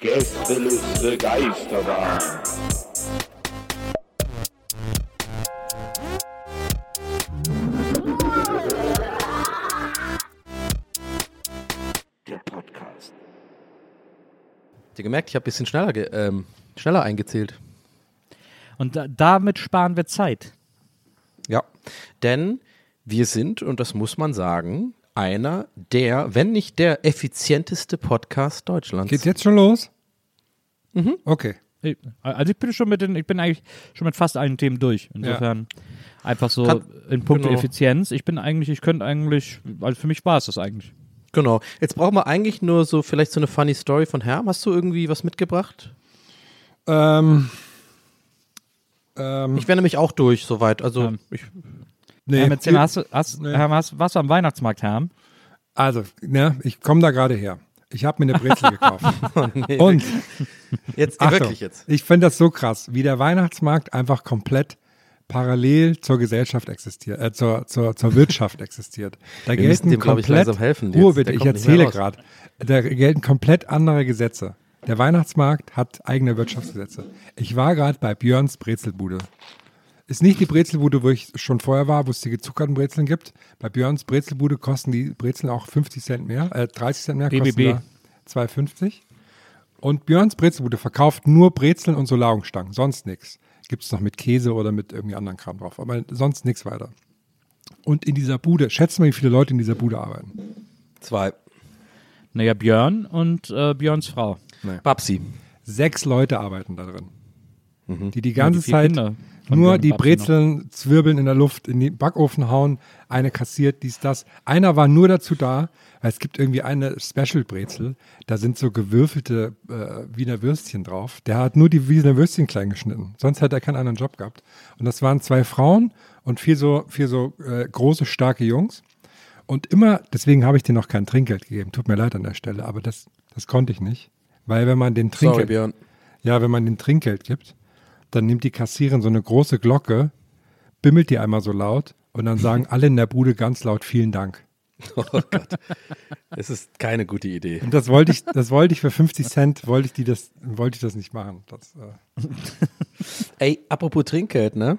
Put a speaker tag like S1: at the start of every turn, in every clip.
S1: Gästeliste Geisterbahn. Der Podcast.
S2: Habt ihr gemerkt, ich habe ein bisschen schneller, ähm, schneller eingezählt.
S3: Und da, damit sparen wir Zeit.
S2: Ja, denn wir sind, und das muss man sagen, einer der, wenn nicht der effizienteste Podcast Deutschlands.
S4: Geht's jetzt schon los? Mhm. Okay.
S3: Also ich bin schon mit den, ich bin eigentlich schon mit fast allen Themen durch. Insofern einfach so
S2: Kann-
S3: in puncto
S2: genau.
S3: Effizienz. Ich bin eigentlich, ich könnte eigentlich, also für mich war es das eigentlich.
S2: Genau. Jetzt brauchen wir eigentlich nur so vielleicht so eine funny Story von Herm. Hast du irgendwie was mitgebracht?
S4: Ähm, ähm,
S2: Ich wäre nämlich auch durch soweit. Also
S3: Ähm,
S2: ich,
S4: nee,
S3: erzähl,
S4: ihr-
S3: hast, du- hast,
S4: nee.
S3: Hast, warst du am Weihnachtsmarkt, Herm?
S4: also, ne, ich komme da gerade her. Ich habe mir eine Brezel gekauft.
S2: nee,
S4: Und
S2: jetzt
S4: Achtung,
S2: wirklich jetzt.
S4: ich finde das so krass, wie der Weihnachtsmarkt einfach komplett parallel zur Gesellschaft existiert, äh, zur, zur, zur Wirtschaft existiert. Da
S2: Wir
S4: gelten
S2: dem, ich,
S4: komplett,
S2: langsam helfen
S4: Ruhe bitte, ich erzähle gerade. Da gelten komplett andere Gesetze. Der Weihnachtsmarkt hat eigene Wirtschaftsgesetze. Ich war gerade bei Björns Brezelbude. Ist nicht die Brezelbude, wo ich schon vorher war, wo es die gezuckerten Brezeln gibt. Bei Björns Brezelbude kosten die Brezeln auch 50 Cent mehr, äh, 30 Cent mehr, kosten
S3: BBB.
S4: da 2,50. Und Björns Brezelbude verkauft nur Brezeln und Solarungsstangen, sonst nichts. Gibt es noch mit Käse oder mit irgendwie anderen Kram drauf, aber sonst nichts weiter. Und in dieser Bude, schätzt mal, wie viele Leute in dieser Bude arbeiten.
S2: Zwei.
S3: Naja, Björn und äh, Björns Frau.
S2: Babsi.
S4: Sechs Leute arbeiten da drin.
S2: Mhm.
S4: Die die ganze
S3: die vier
S4: Zeit
S3: Kinder
S4: nur die
S3: Babsi noch.
S4: Brezeln zwirbeln in der Luft, in den Backofen hauen, eine kassiert, dies, das. Einer war nur dazu da, weil es gibt irgendwie eine Special-Brezel, da sind so gewürfelte äh, Wiener Würstchen drauf. Der hat nur die Wiener Würstchen klein geschnitten, sonst hätte er keinen anderen Job gehabt. Und das waren zwei Frauen und vier so, vier so äh, große, starke Jungs. Und immer, deswegen habe ich denen noch kein Trinkgeld gegeben. Tut mir leid an der Stelle, aber das, das konnte ich nicht. Weil wenn man den
S2: Sorry,
S4: Trinkgeld,
S2: Björn.
S4: ja, wenn man den Trinkgeld gibt, dann nimmt die Kassiererin so eine große Glocke, bimmelt die einmal so laut und dann sagen alle in der Bude ganz laut vielen Dank.
S2: Oh Gott. Es ist keine gute Idee.
S4: Und das wollte ich, das wollte ich für 50 Cent, wollte ich die das, wollte ich das nicht machen. Das, äh,
S2: Ey, apropos Trinkgeld, ne?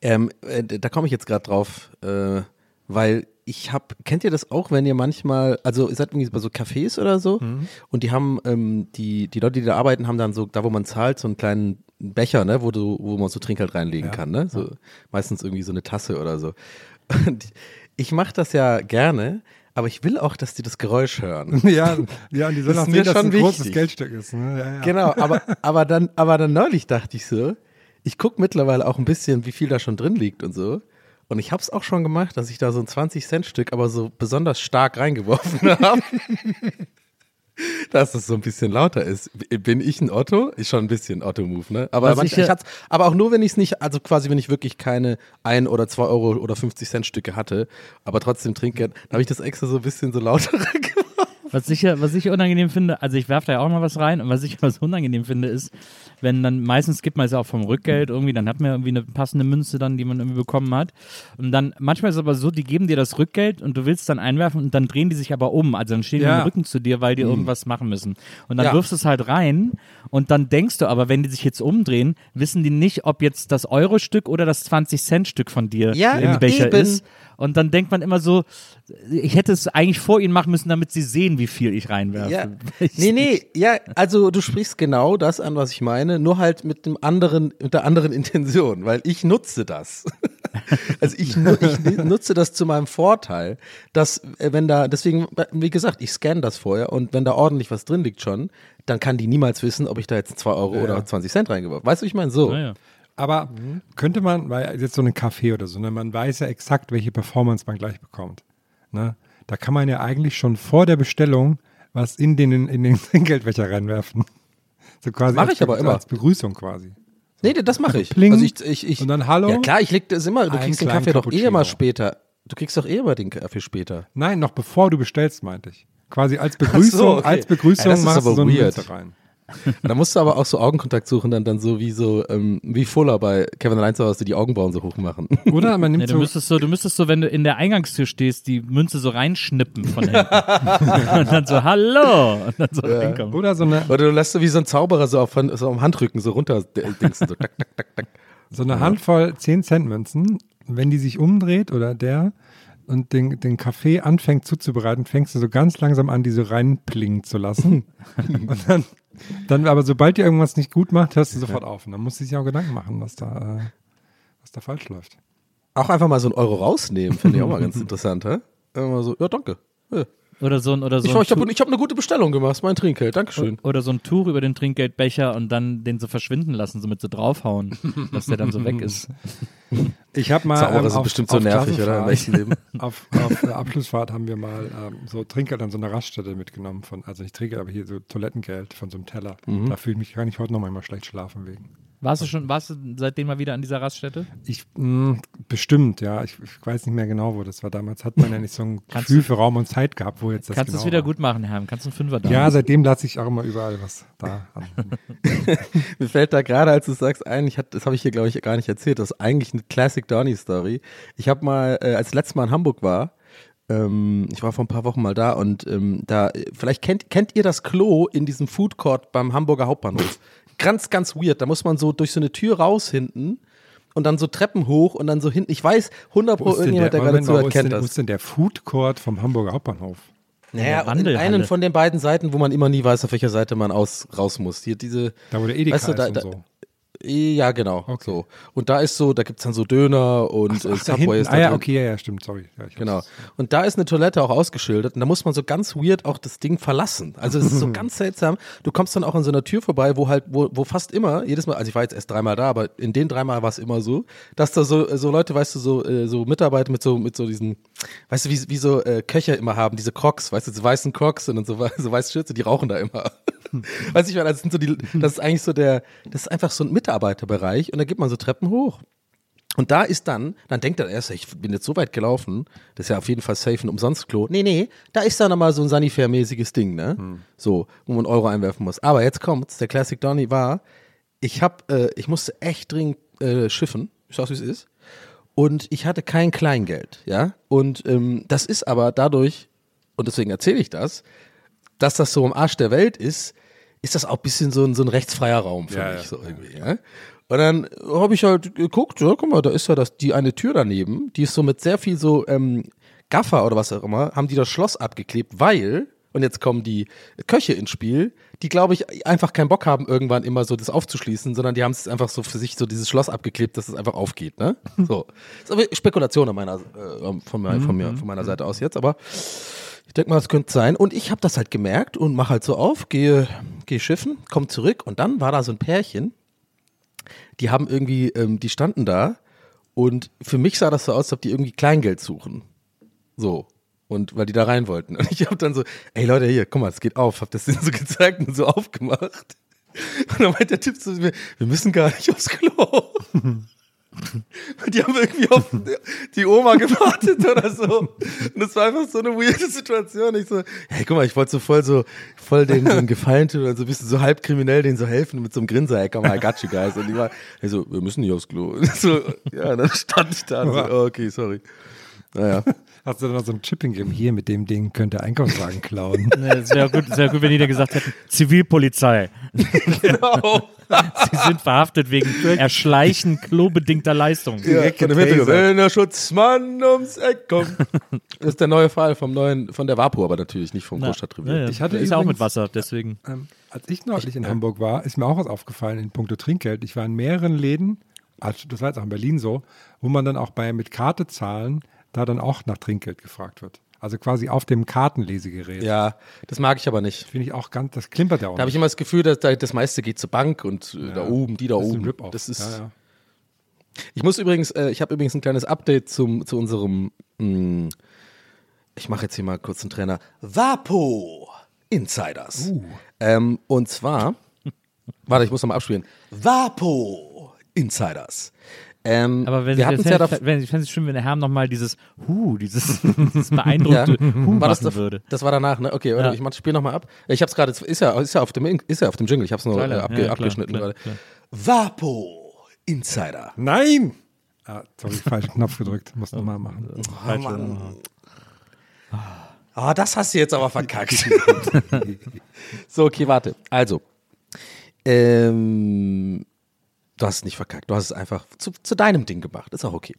S2: Ähm, äh, da komme ich jetzt gerade drauf, äh, weil ich hab, kennt ihr das auch, wenn ihr manchmal, also ihr seid irgendwie bei so Cafés oder so und die haben, ähm, die, die Leute, die da arbeiten, haben dann so, da wo man zahlt, so einen kleinen Becher, ne, wo du, wo man so Trinkgeld reinlegen
S4: Ja,
S2: kann, ne? So, Meistens irgendwie so eine Tasse oder so. Und ich mache das ja gerne, aber ich will auch, dass die das Geräusch hören.
S4: ja, ja, und die sollen
S2: Das
S4: auch sehen, dass es ein
S2: schon
S4: großes
S2: wichtig.
S4: Geldstück ist. Ne? Ja, ja.
S2: Genau, aber, aber, dann, aber dann neulich dachte ich so, ich gucke mittlerweile auch ein bisschen, wie viel da schon drin liegt und so. Und ich habe es auch schon gemacht, dass ich da so ein 20-Cent-Stück aber so besonders stark reingeworfen habe. dass es so ein bisschen lauter ist. Bin ich ein Otto? Ist schon ein bisschen Otto-Move, ne? Aber, manch,
S3: ich
S2: ich hat's, aber auch nur, wenn ich es nicht, also quasi, wenn ich wirklich keine 1 oder 2 Euro oder 50 Cent Stücke hatte, aber trotzdem Trinkgeld, dann habe ich das extra so ein bisschen so lauter gemacht.
S3: Was ich, ja- was ich unangenehm finde, also ich werfe da ja auch mal was rein und was ich so unangenehm finde, ist, wenn dann, meistens gibt man es ja auch vom Rückgeld irgendwie, dann hat man irgendwie eine passende Münze dann, die man irgendwie bekommen hat. Und dann, manchmal ist es aber so, die geben dir das Rückgeld und du willst dann einwerfen und dann drehen die sich aber um. Also dann stehen die
S4: Ja.
S3: im Rücken zu dir, weil die irgendwas machen müssen. Und dann
S2: Ja.
S3: wirfst du es halt rein und dann denkst du aber, wenn die sich jetzt umdrehen, wissen die nicht, ob jetzt das Euro-Stück oder das 20-Cent-Stück von dir
S2: Ja,
S3: im Becher
S2: eben.
S3: ist. Und dann denkt man immer so, ich hätte es eigentlich vor ihnen machen müssen, damit sie sehen, wie viel ich reinwerfe.
S2: Ja. Nee, nee, ja, also du sprichst genau das an, was ich meine, nur halt mit dem anderen, mit der anderen Intention, weil ich nutze das. Also ich, ich nutze das zu meinem Vorteil, dass äh, wenn da, deswegen, wie gesagt, ich scanne das vorher und wenn da ordentlich was drin liegt schon, dann kann die niemals wissen, ob ich da jetzt 2 Euro oder 20 Cent reingeworfen Weißt du, ich meine so.
S3: Naja.
S4: Aber könnte man, weil jetzt so ein Café oder so, ne, man weiß ja exakt, welche Performance man gleich bekommt. Ne? Da kann man ja eigentlich schon vor der Bestellung was in den, in den Trinkgeldbecher reinwerfen. So quasi
S2: Mach
S4: als,
S2: ich aber immer.
S4: Als Begrüßung quasi.
S2: Nee, das mache ich.
S4: Pling.
S2: Also ich, ich, ich,
S4: Und dann Hallo?
S2: Ja klar, ich leg das immer, du kriegst den Kaffee doch eh immer später. Du kriegst doch eh immer den Kaffee später.
S4: Nein, noch bevor du bestellst, meinte ich. Quasi als Begrüßung,
S2: okay.
S4: als Begrüßung
S2: Ja,
S4: machst du so eine
S2: weird.
S4: Münze rein.
S2: Da musst du aber auch so Augenkontakt suchen, dann, dann so wie so, ähm, wie Fuller bei Kevin Allein zu Hause, die Augenbrauen so hoch machen.
S4: Oder man nimmt
S3: Nee, du
S4: so,
S3: müsstest so, du müsstest so, wenn du in der Eingangstür stehst, die Münze so reinschnippen von hinten. und dann so, hallo! Und dann so reinkommen.
S4: oder so eine,
S2: Oder du lässt so wie so ein Zauberer so auf, so am Handrücken so runter dingsen, so tak, tak, tak, tak.
S4: so eine Handvoll 10 Cent Münzen. Wenn die sich umdreht oder der und den, den Kaffee anfängt zuzubereiten, fängst du so ganz langsam an, die so reinplingen zu lassen. und dann, dann aber sobald dir irgendwas nicht gut macht, hörst du sofort auf. Und dann musst du sich auch Gedanken machen, was da, äh, was da falsch läuft.
S2: Auch einfach mal so einen Euro rausnehmen, finde ich auch mal ganz interessant, hä? Immer so, ja, danke. Ja.
S3: Oder so ein, oder so
S2: Ich,
S3: ein
S2: ich habe hab eine gute Bestellung gemacht, mein Trinkgeld, Dankeschön.
S3: Oder so ein Tuch über den Trinkgeldbecher und dann den so verschwinden lassen, so mit so draufhauen, dass der dann so weg ist.
S4: Ich habe mal
S2: Zauberer
S4: ähm,
S2: sind
S4: auf,
S2: bestimmt so nervig, oder? Im echten Leben.
S4: Auf, auf der Abschlussfahrt haben wir mal ähm, so Trinkgeld an so einer Raststätte mitgenommen von, also nicht Trinkgeld, aber hier so Toilettengeld von so einem Teller.
S2: Mhm.
S4: Da fühle ich mich, kann ich heute noch manchmal schlecht schlafen wegen.
S3: Warst du schon, warst du seitdem mal wieder an dieser Raststätte?
S4: Ich, mh, bestimmt, ja. Ich, ich weiß nicht mehr genau, wo das war. Damals hat man ja nicht so ein
S3: Kannst
S4: Gefühl für Raum und Zeit gehabt, wo jetzt das
S3: Kannst du
S4: genau
S3: es wieder
S4: war.
S3: gut machen, Herr? Kannst du einen Fünfer da?
S4: Ja, seitdem lasse ich auch immer überall was da an.
S2: Mir fällt da gerade, als du sagst, ein, ich hat, das habe ich hier, glaube ich, gar nicht erzählt, das ist eigentlich eine Classic Donny-Story. Ich habe mal, äh, als ich letztes Mal in Hamburg war, ähm, ich war vor ein paar Wochen mal da und ähm, da, äh, vielleicht kennt, kennt ihr das Klo in diesem Food Court beim Hamburger Hauptbahnhof. Ganz, ganz weird. Da muss man so durch so eine Tür raus hinten und dann so Treppen hoch und dann so hinten. Ich weiß, 100
S4: Wo
S2: Pro irgendjemand, der, gerade
S4: mal, wo
S2: zuhört, kennt
S4: wo
S2: das.
S4: ist denn der Food Court vom Hamburger Hauptbahnhof?
S2: Naja,
S3: der
S2: in einen von den beiden Seiten, wo man immer nie weiß, auf welcher Seite man aus, raus muss. Hier diese,
S4: Da wo der Edeka
S2: Weißt du, da-
S4: ist und
S2: da-
S4: so.
S2: Ja genau, so. Und da ist so, da gibt's dann so Döner und äh,
S4: Ach,
S2: Subway ist da
S4: Ah ja, okay, ja, ja, stimmt, sorry. Ja,
S2: Genau.
S4: hab's-
S2: Und da ist eine Toilette auch ausgeschildert und da muss man so ganz weird auch das Ding verlassen. Also es ist so ganz seltsam. Du kommst dann auch an so einer Tür vorbei, wo halt, wo, wo fast immer, jedes Mal, also ich war jetzt erst dreimal da, aber in den dreimal war es immer so, dass da so, so Leute, weißt du, so, äh, so Mitarbeiter mit so, mit so diesen, weißt du, wie, wie so äh, Köcher immer haben, diese Crocs, weißt du, so weißen Crocs und so, so weiße Schürze, die rauchen da immer. weißt du, ich meine, das sind so die, das ist eigentlich so der, das ist einfach so ein Mitarbeiterbereich und da geht man so Treppen hoch. Und da ist dann, dann denkt er erst, ich bin jetzt so weit gelaufen, das ist ja auf jeden Fall safe ein Umsonstklo. Nee, nee, da ist dann nochmal so ein Sanifair-mäßiges Ding, ne? So, wo man Euro einwerfen muss. Aber jetzt kommt's, der Classic Donny war, ich hab, äh, ich musste echt dringend äh, schiffen, ich sag's wie es ist. Und ich hatte kein Kleingeld, ja? Und ähm, das ist aber dadurch, und deswegen erzähle ich das, dass das so am Arsch der Welt ist, ist das auch ein bisschen so ein, so ein rechtsfreier Raum für
S4: Ja,
S2: mich, so irgendwie, ja? Und dann habe ich halt geguckt, ja, guck mal, da ist ja das, die eine Tür daneben, die ist so mit sehr viel so ähm, Gaffer oder was auch immer, haben die das Schloss abgeklebt, weil, und jetzt kommen die Köche ins Spiel, die, glaube ich, einfach keinen Bock haben, irgendwann immer so das aufzuschließen, sondern die haben es einfach so für sich so dieses Schloss abgeklebt, dass es einfach aufgeht, ne? So. ist aber Spekulation an meiner, äh, von, mir, von, mir, von meiner Seite aus jetzt, aber ich denke mal, das könnte sein. Und ich habe das halt gemerkt und mache halt so auf, gehe, gehe schiffen, komm zurück und dann war da so ein Pärchen, die haben irgendwie, ähm, die standen da und für mich sah das so aus, als ob die irgendwie Kleingeld suchen. So. Und weil die da rein wollten. Und ich habe dann so, ey Leute, hier, guck mal, es geht auf. Hab das denen so gezeigt und so aufgemacht. Und dann meint der Typ zu mir, wir müssen gar nicht aufs Klo. Die haben irgendwie auf die Oma gewartet oder so. Und das war einfach so eine weirde Situation. Ich so, hey, guck mal, ich wollte so voll so, voll den, den Gefallen tun und so ein bisschen so halb kriminell denen so helfen mit so einem Grinser, hey, komm mal, I got you guys. Und die war, hey, so, wir müssen nicht aufs Klo. Und so, ja, dann stand ich da und so, oh, okay, sorry. Naja.
S4: Hast du dann noch so ein Chipping gegeben? Hier, mit dem Ding könnt ihr Einkaufswagen klauen.
S3: Es wäre gut, wär gut, wenn die da gesagt hätten, Zivilpolizei.
S2: Genau.
S3: Sie sind verhaftet wegen Erschleichen klobedingter Leistung.
S2: Ja, von dem Hintergrund, wenn der Schutzmann ums Eck kommt. Das ist der neue Fall vom neuen, von der Wapo, aber natürlich nicht vom
S3: Ja.
S2: Großstadtrevier.
S3: Ja, ja.
S4: Ich hatte
S3: ist ja auch
S4: übrigens-
S3: mit Wasser, deswegen.
S4: Ähm, als ich neulich in Hamburg war, ist mir auch was aufgefallen in puncto Trinkgeld. Ich war in mehreren Läden, also das war jetzt auch in Berlin so, wo man dann auch bei mit Karte zahlen, da dann auch nach Trinkgeld gefragt wird. Also quasi auf dem Kartenlesegerät.
S2: Ja, das mag ich aber nicht.
S4: Finde ich auch ganz, das klimpert ja auch
S2: Da habe ich immer das Gefühl, dass da, das meiste geht zur Bank und äh, da oben, die da
S4: das ist
S2: oben.
S4: Rip-Off.
S2: Das ist,
S4: ja, ja.
S2: Ich muss übrigens, äh, ich habe übrigens ein kleines Update zum, zu unserem, mh, ich mache jetzt hier mal kurz einen Trainer, Vapo Insiders.
S4: Uh.
S2: Ähm, und zwar, warte, ich muss nochmal abspielen, Vapo Insiders. Ähm,
S3: Aber wenn
S2: wir
S3: Sie,
S2: hatten es
S3: das
S2: ja davor.
S3: wenn, ich fände es schön, wenn der Herr nochmal dieses Hu, dieses, dieses beeindruckte Hu
S2: War das,
S3: machen
S2: da-
S3: würde.
S2: das war danach, ne? Okay, warte,
S3: Ja.
S2: ich mach, spiel nochmal ab. Ich hab's gerade, ist ja, ist ja auf dem, ist ja auf dem Jingle, ich hab's nur äh, abge,
S3: ja,
S2: abgeschnitten gerade. Vapo Insider.
S4: Nein! Ah, sorry, falschen Knopf gedrückt. Muss nochmal machen.
S2: Ah, das hast du jetzt aber verkackt. so, okay, warte. Also, ähm, du hast es nicht verkackt. Du hast es einfach zu, zu deinem Ding gemacht. Ist auch okay.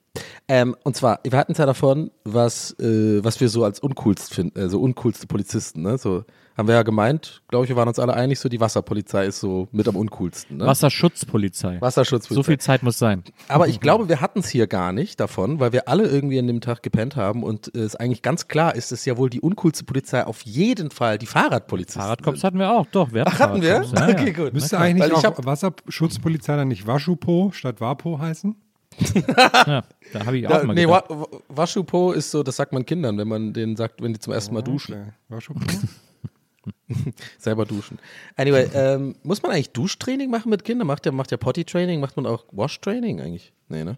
S2: Ähm, und zwar, wir hatten es ja davon, was, äh, was wir so als uncoolst finden, äh, so uncoolste Polizisten, ne? So, haben wir ja gemeint, glaube ich, wir waren uns alle einig, so die Wasserpolizei ist so mit am uncoolsten, ne?
S3: Wasserschutzpolizei.
S2: Wasserschutzpolizei.
S3: So viel Zeit muss sein.
S2: Aber ich glaube, wir hatten es hier gar nicht davon, weil wir alle irgendwie an dem Tag gepennt haben und äh, es eigentlich ganz klar ist, dass ja wohl die uncoolste Polizei auf jeden Fall die Fahrradpolizisten
S3: Fahrradcops
S2: sind.
S3: hatten wir auch, doch. Wir
S2: Ach, hatten wir?
S3: Ja, ja.
S2: okay, gut.
S4: Müsste
S2: Weil
S4: eigentlich
S2: ich
S4: auch Wasserschutzpolizei dann nicht Waschupo statt Wapo heißen?
S3: Ja, da habe ich auch
S2: Da,
S3: mal
S2: nee,
S3: gedacht.
S2: Wa- Wa- Waschupo ist so, das sagt man Kindern, wenn man denen sagt, wenn die zum ersten Mal duschen.
S4: Okay. Waschupo?
S2: Selber duschen. Anyway, ähm, muss man eigentlich Duschtraining machen mit Kindern? Macht der, macht der Potty-Training? Macht man auch Wash-Training eigentlich? Nee, ne?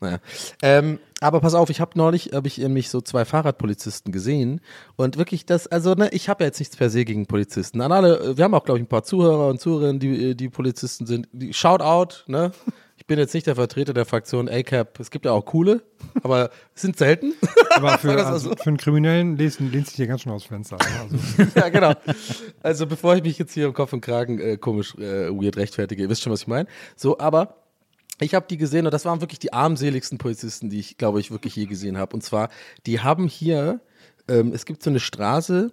S2: Naja. Ähm, aber pass auf, ich habe neulich, habe ich nämlich so zwei Fahrradpolizisten gesehen und wirklich das, also ne, ich habe ja jetzt nichts per se gegen Polizisten. An alle, wir haben auch, glaube ich, ein paar Zuhörer und Zuhörerinnen, die, die Polizisten sind. Die, shout out, ne? Ich bin jetzt nicht der Vertreter der Fraktion ACAP. Es gibt ja auch coole, aber es sind selten.
S4: Aber für, also,
S2: so.
S4: für einen Kriminellen lehnt, lehnt sich hier ganz schön aus dem Fenster. Also,
S2: ja, genau. Also bevor ich mich jetzt hier im Kopf und Kragen äh, komisch, äh, weird rechtfertige, ihr wisst schon, was ich meine. So, aber ich habe die gesehen und das waren wirklich die armseligsten Polizisten, die ich, glaube ich, wirklich je gesehen habe. Und zwar, die haben hier, ähm, es gibt so eine Straße,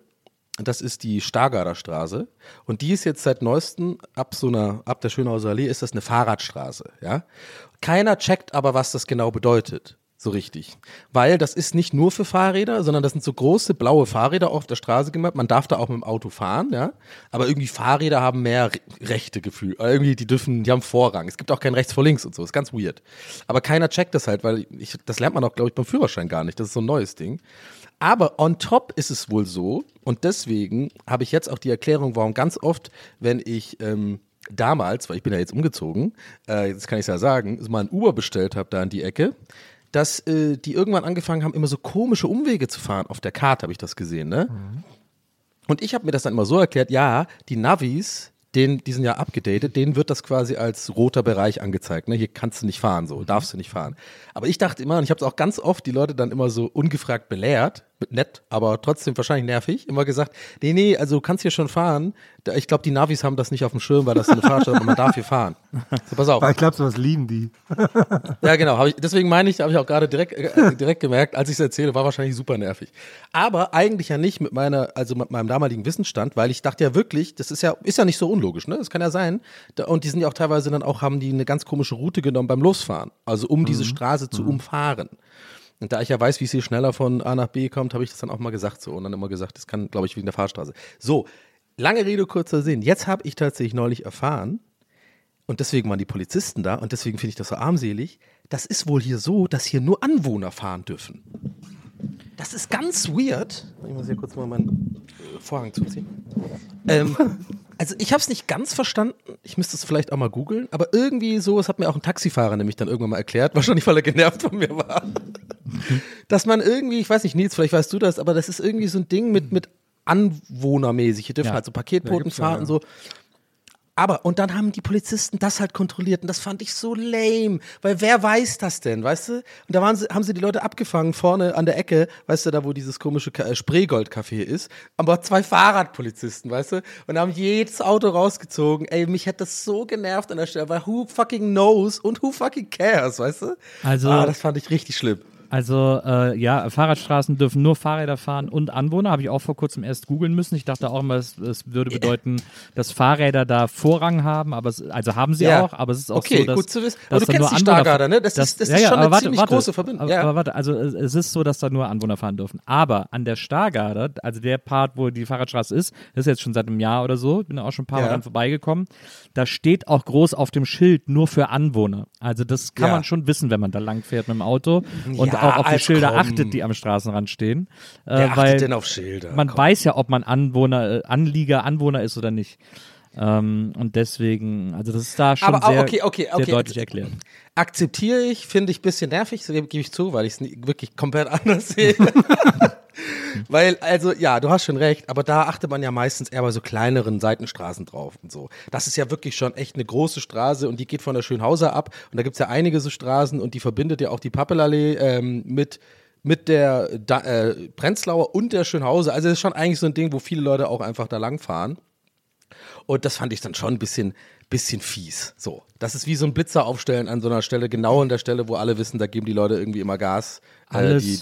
S2: das ist die Stargarder Straße und die ist jetzt seit neuestem ab so einer ab der Schönhauser Allee ist das eine Fahrradstraße, ja? Keiner checkt aber, was das genau bedeutet. So richtig. Weil das ist nicht nur für Fahrräder, sondern das sind so große blaue Fahrräder auf der Straße gemacht. Man darf da auch mit dem Auto fahren, ja. Aber irgendwie Fahrräder haben mehr Re Rechte Gefühl. Irgendwie, die dürfen, die haben Vorrang. Es gibt auch kein rechts vor links und so. Ist ganz weird. Aber keiner checkt das halt, weil ich, das lernt man auch, glaube ich, beim Führerschein gar nicht. Das ist so ein neues Ding. Aber on top ist es wohl so, und deswegen habe ich jetzt auch die Erklärung, warum ganz oft, wenn ich ähm, damals, weil ich bin ja jetzt umgezogen, äh, jetzt kann ich es ja sagen, mal ein Uber bestellt habe da in die Ecke, dass äh, die irgendwann angefangen haben, immer so komische Umwege zu fahren. Auf der Karte habe ich das gesehen, ne? Und ich habe mir das dann immer so erklärt, ja, die Navis, den, die sind ja abgedatet, denen wird das quasi als roter Bereich angezeigt. Ne? Hier kannst du nicht fahren, so, darfst du nicht fahren. Aber ich dachte immer, und ich habe es auch ganz oft die Leute dann immer so ungefragt belehrt, nett, aber trotzdem wahrscheinlich nervig, immer gesagt, nee, nee, also du kannst hier schon fahren. Ich glaube, die Navis haben das nicht auf dem Schirm, weil das eine Fahrstadt, aber man darf hier fahren. So, pass auf.
S4: aber ich glaube, sowas lieben die.
S2: Ja, genau. Hab ich, deswegen meine ich, habe ich auch gerade direkt, äh, direkt gemerkt, als ich es erzähle, war wahrscheinlich super nervig. Aber eigentlich ja nicht mit meiner, also mit meinem damaligen Wissensstand, weil ich dachte ja wirklich, das ist ja, ist ja nicht so unlogisch, ne? Das kann ja sein. Und die sind ja auch teilweise dann auch, haben die eine ganz komische Route genommen beim Losfahren. Also um diese Straße zu umfahren. Und da ich ja weiß, wie es hier schneller von A nach B kommt, habe ich das dann auch mal gesagt so und dann immer gesagt, das kann, glaube ich, wegen der Fahrstraße. So, lange Rede, kurzer Sinn. Jetzt habe ich tatsächlich neulich erfahren, und deswegen waren die Polizisten da und deswegen finde ich das so armselig. Das ist wohl hier so, dass hier nur Anwohner fahren dürfen. Das ist ganz weird. Ich muss hier kurz mal meinen äh, Vorhang zuziehen. Ähm, Also ich habe es nicht ganz verstanden. Ich müsste es vielleicht auch mal googeln. Aber irgendwie so, es hat mir auch ein Taxifahrer nämlich dann irgendwann mal erklärt, wahrscheinlich weil er genervt von mir war, dass man irgendwie, ich weiß nicht, Nils, vielleicht weißt du das, aber das ist irgendwie so ein Ding mit mit Anwohnermäßig. Hier dürfen
S3: Ja.
S2: halt so Paketboten
S4: Ja, ja,
S2: so. Aber, und dann haben die Polizisten das halt kontrolliert und das fand ich so lame, weil wer weiß das denn, weißt du? Und da waren sie, haben sie die Leute abgefangen vorne an der Ecke, weißt du, da wo dieses komische äh, Spreegold-Café ist, aber zwei Fahrradpolizisten, weißt du? Und haben jedes Auto rausgezogen. Ey, mich hätte das so genervt an der Stelle, weil who fucking knows und who fucking cares, weißt du?
S3: Also-
S2: ah, das fand ich richtig schlimm.
S3: Also äh, ja, Fahrradstraßen dürfen nur Fahrräder fahren und Anwohner. Habe ich auch vor kurzem erst googeln müssen. Ich dachte auch immer, es, es würde bedeuten, dass Fahrräder da Vorrang haben, aber es, also haben sie
S2: Ja.
S3: auch, aber es ist auch
S2: Okay,
S3: so, dass,
S2: gut zu wissen. Aber
S3: dass
S2: du kennst die
S3: Anwohner-
S2: Stargarder, ne? Das ist- das ist schon eine
S3: warte,
S2: ziemlich
S3: warte,
S2: große Verbindung.
S3: Aber,
S2: Ja.
S3: aber warte, also es, ist so, dass da nur Anwohner fahren dürfen. Aber an der Stargarder, also der Part, wo die Fahrradstraße ist, das ist jetzt schon seit einem Jahr oder so, bin da auch schon ein paar Mal
S2: Ja.
S3: dran vorbeigekommen, da steht auch groß auf dem Schild nur für Anwohner. Also das kann
S2: Ja.
S3: man schon wissen, wenn man da lang fährt mit dem Auto und
S2: Ja,
S3: auch auf die Schilder
S2: komm.
S3: achtet, die am Straßenrand stehen. Äh,
S2: Wer achtet
S3: weil
S2: denn auf Schilder?
S3: man
S2: Komm.
S3: weiß ja, ob man Anwohner, äh, Anlieger, Anwohner ist oder nicht. Ähm, und deswegen, also das ist da schon
S2: Aber,
S3: sehr,
S2: okay, okay, okay.
S3: sehr deutlich erklärt.
S2: Akzeptiere ich, finde ich ein bisschen nervig, gebe ich zu, weil ich es wirklich komplett anders sehe. weil, also, ja, du hast schon recht, aber da achtet man ja meistens eher bei so kleineren Seitenstraßen drauf und so. Das ist ja wirklich schon echt eine große Straße und die geht von der Schönhauser ab und da gibt es ja einige so Straßen und die verbindet ja auch die Pappelallee ähm, mit mit der da, äh, Prenzlauer und der Schönhauser. Also das ist schon eigentlich so ein Ding, wo viele Leute auch einfach da lang fahren. Und das fand ich dann schon ein bisschen, bisschen fies. So. Das ist wie so ein Blitzer aufstellen an so einer Stelle, genau an der Stelle, wo alle wissen, da geben die Leute irgendwie immer Gas. Äh, die,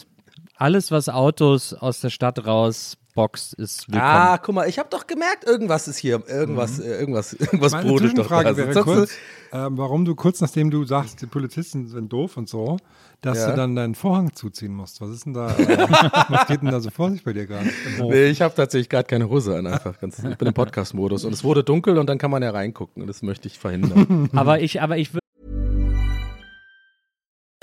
S3: Alles, was Autos aus der Stadt rausboxt, ist willkommen.
S2: ah, guck mal, ich habe doch gemerkt, irgendwas ist hier, irgendwas, äh, irgendwas, irgendwas
S4: Meine
S2: brodelt doch da.
S4: wäre kurz, ähm, warum du kurz nachdem du sagst, die Polizisten sind doof und so, dass
S2: Ja.
S4: du dann deinen Vorhang zuziehen musst. Was ist denn da, äh, was geht denn da so vor sich bei dir gerade?
S2: Nee, ich habe tatsächlich gerade keine Hose an, einfach. Ganz, ich bin im Podcast-Modus und es wurde dunkel und dann kann man ja reingucken und das möchte ich verhindern.
S3: Aber ich, aber ich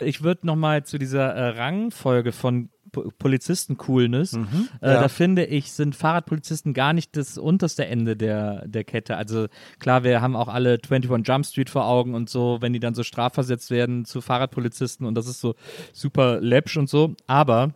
S3: Ich würde noch mal zu dieser äh, Rangfolge von Po- Polizisten-Coolness. Äh,
S2: Ja.
S3: Da finde ich, sind Fahrradpolizisten gar nicht das unterste Ende der, der Kette. Also klar, wir haben auch alle 21 Jump Street vor Augen und so, wenn die dann so strafversetzt werden zu Fahrradpolizisten und das ist so super läppsch und so. Aber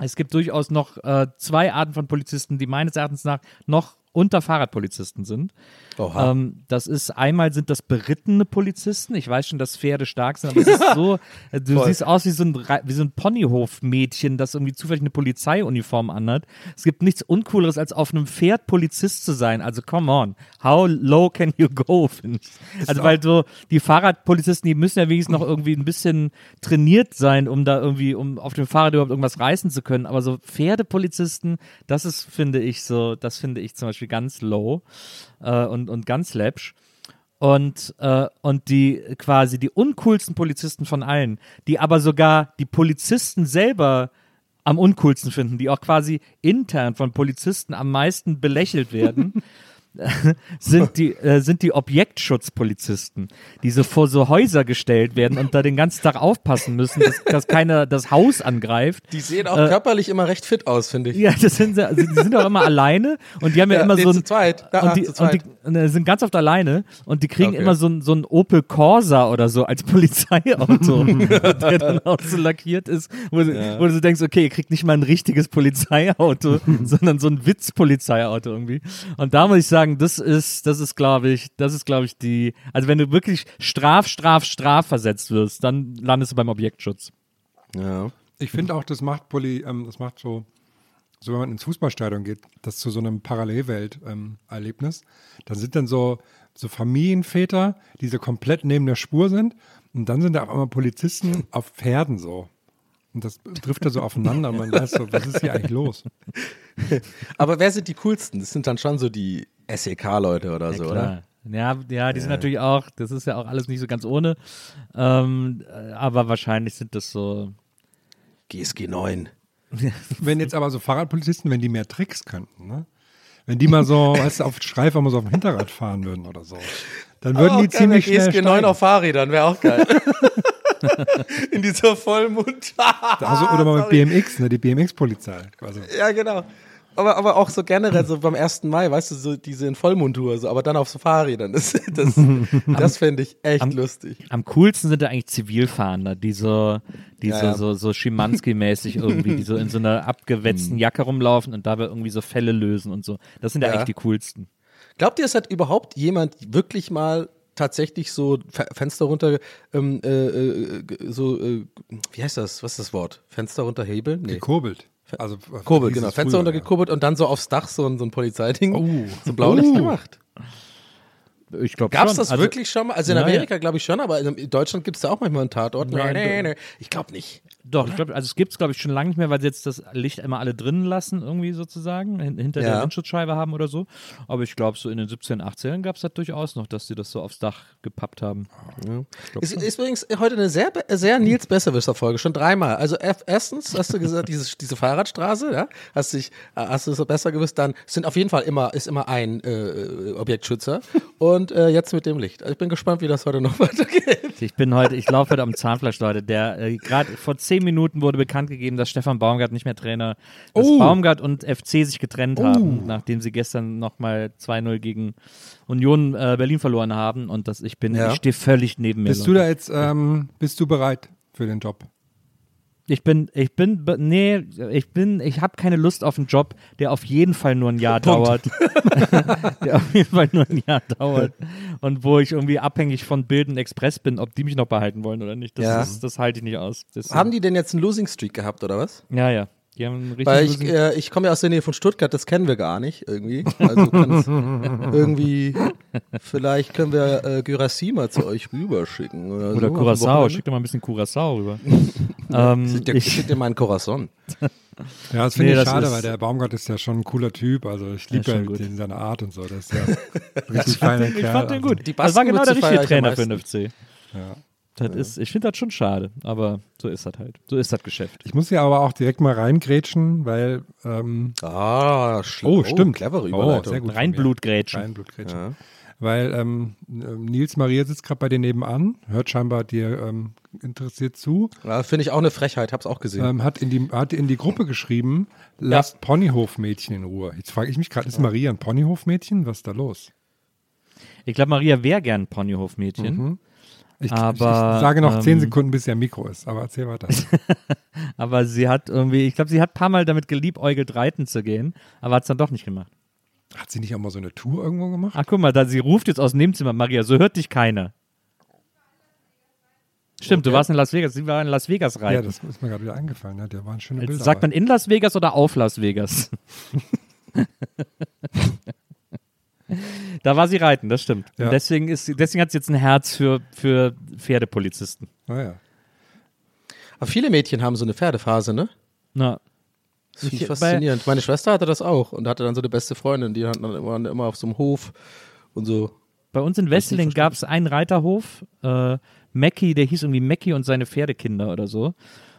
S3: es gibt durchaus noch äh, zwei Arten von Polizisten, die meines Erachtens nach noch unter Fahrradpolizisten sind. Ähm, das ist einmal sind das berittene Polizisten. Ich weiß schon, dass Pferde stark sind, aber es ist so, du
S2: Voll.
S3: siehst aus wie so ein, wie so ein Ponyhof-Mädchen, das irgendwie zufällig eine Polizeiuniform anhat. Es gibt nichts Uncooleres, als auf einem Pferd Polizist zu sein. Also come on, how low can you go, finde ich. Also weil so die Fahrradpolizisten, die müssen ja wenigstens noch irgendwie ein bisschen trainiert sein, um da irgendwie, um auf dem Fahrrad überhaupt irgendwas reißen zu können. Aber so Pferdepolizisten, das ist, finde ich, so, das finde ich zum Beispiel ganz low äh, und, und ganz läppsch. Und, äh, und die quasi die uncoolsten Polizisten von allen, die aber sogar die Polizisten selber am uncoolsten finden, die auch quasi intern von Polizisten am meisten belächelt werden. sind die, äh, sind die Objektschutzpolizisten, die so vor so Häuser gestellt werden und da den ganzen Tag aufpassen müssen, dass, dass keiner das Haus angreift.
S2: Die sehen auch
S3: Äh,
S2: körperlich immer recht fit aus, finde ich.
S3: Ja, das sind, sie- also die sind auch immer alleine und die haben ja,
S2: Ja,
S3: immer so ein,
S2: zu zweit. Ja,
S3: und, die,
S2: zu
S3: und
S2: zweit.
S3: die und, sind ganz oft alleine und die kriegen
S2: Okay.
S3: immer so ein, so ein Opel Corsa oder so als Polizeiauto, der dann auch so lackiert ist, wo, du- wo du so denkst, okay, ihr kriegt nicht mal ein richtiges Polizeiauto, sondern so ein Witz-Polizeiauto irgendwie. Und da muss ich sagen, das ist, das ist, glaube ich, das ist, glaube ich, die, also wenn du wirklich straf, straf, straf versetzt wirst, dann landest du beim Objektschutz.
S2: Ja.
S4: Ich finde auch, das macht Poli, ähm, das macht so, so wenn man ins Fußballstadion geht, das zu so einem Parallelwelt-Erlebnis. da sind dann so, so Familienväter, die so komplett neben der Spur sind. Und dann sind da auch immer Polizisten auf Pferden so. Und das trifft da so aufeinander man weiß so, was ist hier eigentlich los?
S2: Aber wer sind die coolsten? Das sind dann schon so die SEK-Leute oder so, oder?
S3: Ja, ja, die sind natürlich auch, das ist ja auch alles nicht so ganz ohne. Ähm, äh, aber wahrscheinlich sind das so.
S2: GSG 9.
S4: Wenn jetzt aber so Fahrradpolizisten, wenn die mehr Tricks könnten, ne? Wenn die mal so, weißt du, auf Streifer mal so auf dem Hinterrad fahren würden oder so, dann würden die ziemlich schnell
S2: GSG 9
S4: steigen.
S2: auf Fahrrädern wäre auch geil. In dieser Vollmond.
S4: Also, oder mal mit. BMX, ne? Die BMX-Polizei quasi.
S2: Ja, genau. Aber, aber auch so generell, so beim 1. Mai, weißt du, so diese in Vollmontur, so, aber dann auf so Fahrrädern. Das, das, das fände ich echt lustig.
S3: Am coolsten sind da eigentlich Zivilfahnder, die so, die
S2: Ja,
S3: so,
S2: ja.
S3: so, so Schimanski-mäßig irgendwie, die so in so einer abgewetzten Jacke rumlaufen und dabei irgendwie so Fälle lösen und so. Das sind ja,
S2: Ja.
S3: eigentlich die coolsten.
S2: Glaubt ihr, es hat überhaupt jemand wirklich mal tatsächlich so Fe- Fenster runter, ähm, äh, äh, so, äh, wie heißt das? Was ist das Wort? Fenster runterhebeln? Nee.
S4: Gekurbelt. Also,
S2: Kurbel,
S4: hieß
S2: genau. Fenster
S4: früher,
S2: runtergekurbelt und dann so aufs Dach so ein, so ein Polizeiding.
S4: Oh.
S2: So blaulicht
S4: Oh.
S2: gemacht.
S3: Ich glaube
S2: Gab es das wirklich schon mal? Also in
S3: Ja, ja.
S2: Amerika glaube ich schon, aber in Deutschland gibt es da auch manchmal einen Tatort.
S3: Nein,
S2: nee, nee. Ich glaube nicht.
S3: Doch, ich glaube, also es gibt es, glaube ich, schon lange nicht mehr, weil sie jetzt das Licht immer alle drinnen lassen, irgendwie sozusagen, hin- hinter
S2: Ja.
S3: der Windschutzscheibe haben oder so. Aber ich glaube, so in den 17, 18 gab es das durchaus noch, dass sie das so aufs Dach gepappt haben.
S2: Ist, ist übrigens heute eine sehr, sehr Nils Besserwisser-Folge, schon dreimal. Also erstens hast du gesagt, diese, diese Fahrradstraße, ja, hast, dich, äh, hast du es so besser gewusst, dann sind auf jeden Fall immer, ist immer ein äh, Objektschützer und äh, jetzt mit dem Licht. Also ich bin gespannt, wie das heute noch weitergeht.
S3: Ich bin heute, ich laufe heute am Zahnfleisch, Leute. Der äh, gerade vor zehn Minuten wurde bekannt gegeben, dass Stefan Baumgart nicht mehr Trainer, dass
S4: Oh.
S3: Baumgart und FC sich getrennt haben, nachdem sie gestern nochmal 2-0 gegen Union äh, Berlin verloren haben. Und dass ich bin,
S2: Ja.
S3: ich stehe völlig neben mir.
S4: Bist du
S3: Leute.
S4: da jetzt, ähm, bist du bereit für den Job?
S3: Ich bin, ich bin, nee, ich bin, ich habe keine Lust auf einen Job, der auf jeden Fall nur ein Jahr dauert. der auf jeden Fall nur ein Jahr dauert. Und wo ich irgendwie abhängig von Bild und Express bin, ob die mich noch behalten wollen oder nicht. Das,
S2: Ja.
S3: ist, das halte ich nicht aus. Das,
S2: Haben die denn jetzt einen Losing Streak gehabt oder was?
S3: Ja, ja. Die haben einen richtig
S2: Weil ich, äh, ich komme ja aus der Nähe von Stuttgart, das kennen wir gar nicht irgendwie. Also irgendwie, vielleicht können wir äh, Gyrassi mal zu euch rüberschicken. Oder,
S3: Oder
S2: so,
S3: Curacao, schick doch mal ein bisschen Curacao rüber. ähm, ich,
S2: schick dir mal einen Corazon.
S4: Ja, das finde
S3: Nee,
S4: ich
S3: das
S4: schade, weil der Baumgart ist ja schon ein cooler Typ. Also ich
S3: Ja,
S4: liebe ja
S3: gut.
S4: den, seine Art und so. Das ist ja richtig feiner Kerl.
S3: ich fand den
S4: also.
S3: gut.
S2: Die
S3: das war genau der richtige
S2: ich
S3: Trainer für den FC.
S4: Ja.
S3: Das ist, ich finde das schon schade, aber so ist das halt. So ist das Geschäft.
S4: Ich muss ja aber auch direkt mal reingrätschen, weil ähm,
S2: Ah, schlau.
S4: Oh, stimmt.
S2: Clevere
S4: Oh,
S2: Überleitung.
S4: sehr gut.
S3: Reinblutgrätschen.
S4: Reinblutgrätschen. Weil ähm, Nils Maria sitzt gerade bei dir nebenan, hört scheinbar dir ähm, interessiert zu,
S2: Ja, Finde ich auch eine Frechheit, hab's auch gesehen.
S4: ähm, hat, in die, hat in die Gruppe geschrieben, lasst Ponyhofmädchen in Ruhe. Jetzt frage ich mich gerade, ist Maria ein Ponyhofmädchen? Was ist da los?
S3: Ich glaube, Maria wäre gern Ponyhofmädchen.
S4: Ich,
S3: Aber,
S4: ich sage noch zehn
S3: ähm,
S4: Sekunden, bis ihr Mikro ist, aber erzähl weiter.
S3: Aber sie hat irgendwie, ich glaube, sie hat ein paar Mal damit geliebäugelt, reiten zu gehen, aber hat es dann doch nicht gemacht.
S4: Hat sie nicht auch mal so eine Tour irgendwo gemacht?
S3: Ach, guck mal, da, sie ruft jetzt aus dem Nebenzimmer, Maria, so hört dich keiner. Stimmt, du warst in Las Vegas, sie war in Las Vegas
S4: Ja,
S3: reiten.
S4: das ist mir gerade wieder eingefallen. Ja, da waren schöne Bilder.
S3: Sagt man in Las Vegas oder auf Las Vegas? da war sie reiten, das stimmt.
S4: Ja.
S3: Deswegen, ist, deswegen hat sie jetzt ein Herz für, für Pferdepolizisten.
S4: Ah, ja.
S2: Aber viele Mädchen haben so eine Pferdephase, ne?
S3: Na,
S2: Das finde ich faszinierend. Meine Schwester hatte das auch und hatte dann so eine beste Freundin, die hatten dann immer, immer auf so einem Hof und so.
S3: Bei uns in Wesseling gab es einen Reiterhof, äh, Mackie, der hieß irgendwie Mackie und seine Pferdekinder oder so.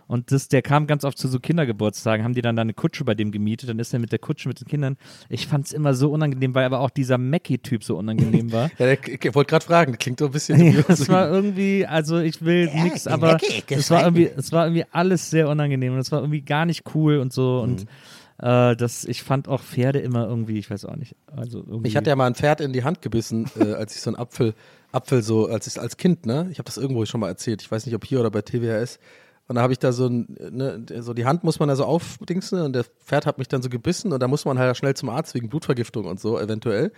S3: Und das, der kam ganz oft zu so Kindergeburtstagen, haben die dann da eine Kutsche bei dem gemietet, dann ist er mit der Kutsche mit den Kindern. Ich fand es immer so unangenehm, weil aber auch dieser Mackie-Typ so unangenehm war.
S2: Ja, der, ich wollte gerade fragen, das klingt so ein bisschen.
S3: Es war irgendwie, also ich will nix, aber es war irgendwie, es war irgendwie alles sehr unangenehm und es war irgendwie gar nicht cool und so und
S2: Mhm.
S3: äh, das, ich fand auch Pferde immer irgendwie, ich weiß auch nicht, also irgendwie.
S2: Ich hatte ja mal ein Pferd in die Hand gebissen, äh, als ich so einen Apfel, Apfel so, als ich als Kind, ne? Ich habe das irgendwo schon mal erzählt. Ich weiß nicht, ob hier oder bei TWHS. Und da habe ich da so ne, so die Hand muss man da so aufdingsen und der Pferd hat mich dann so gebissen und da muss man halt schnell zum Arzt wegen Blutvergiftung und so eventuell.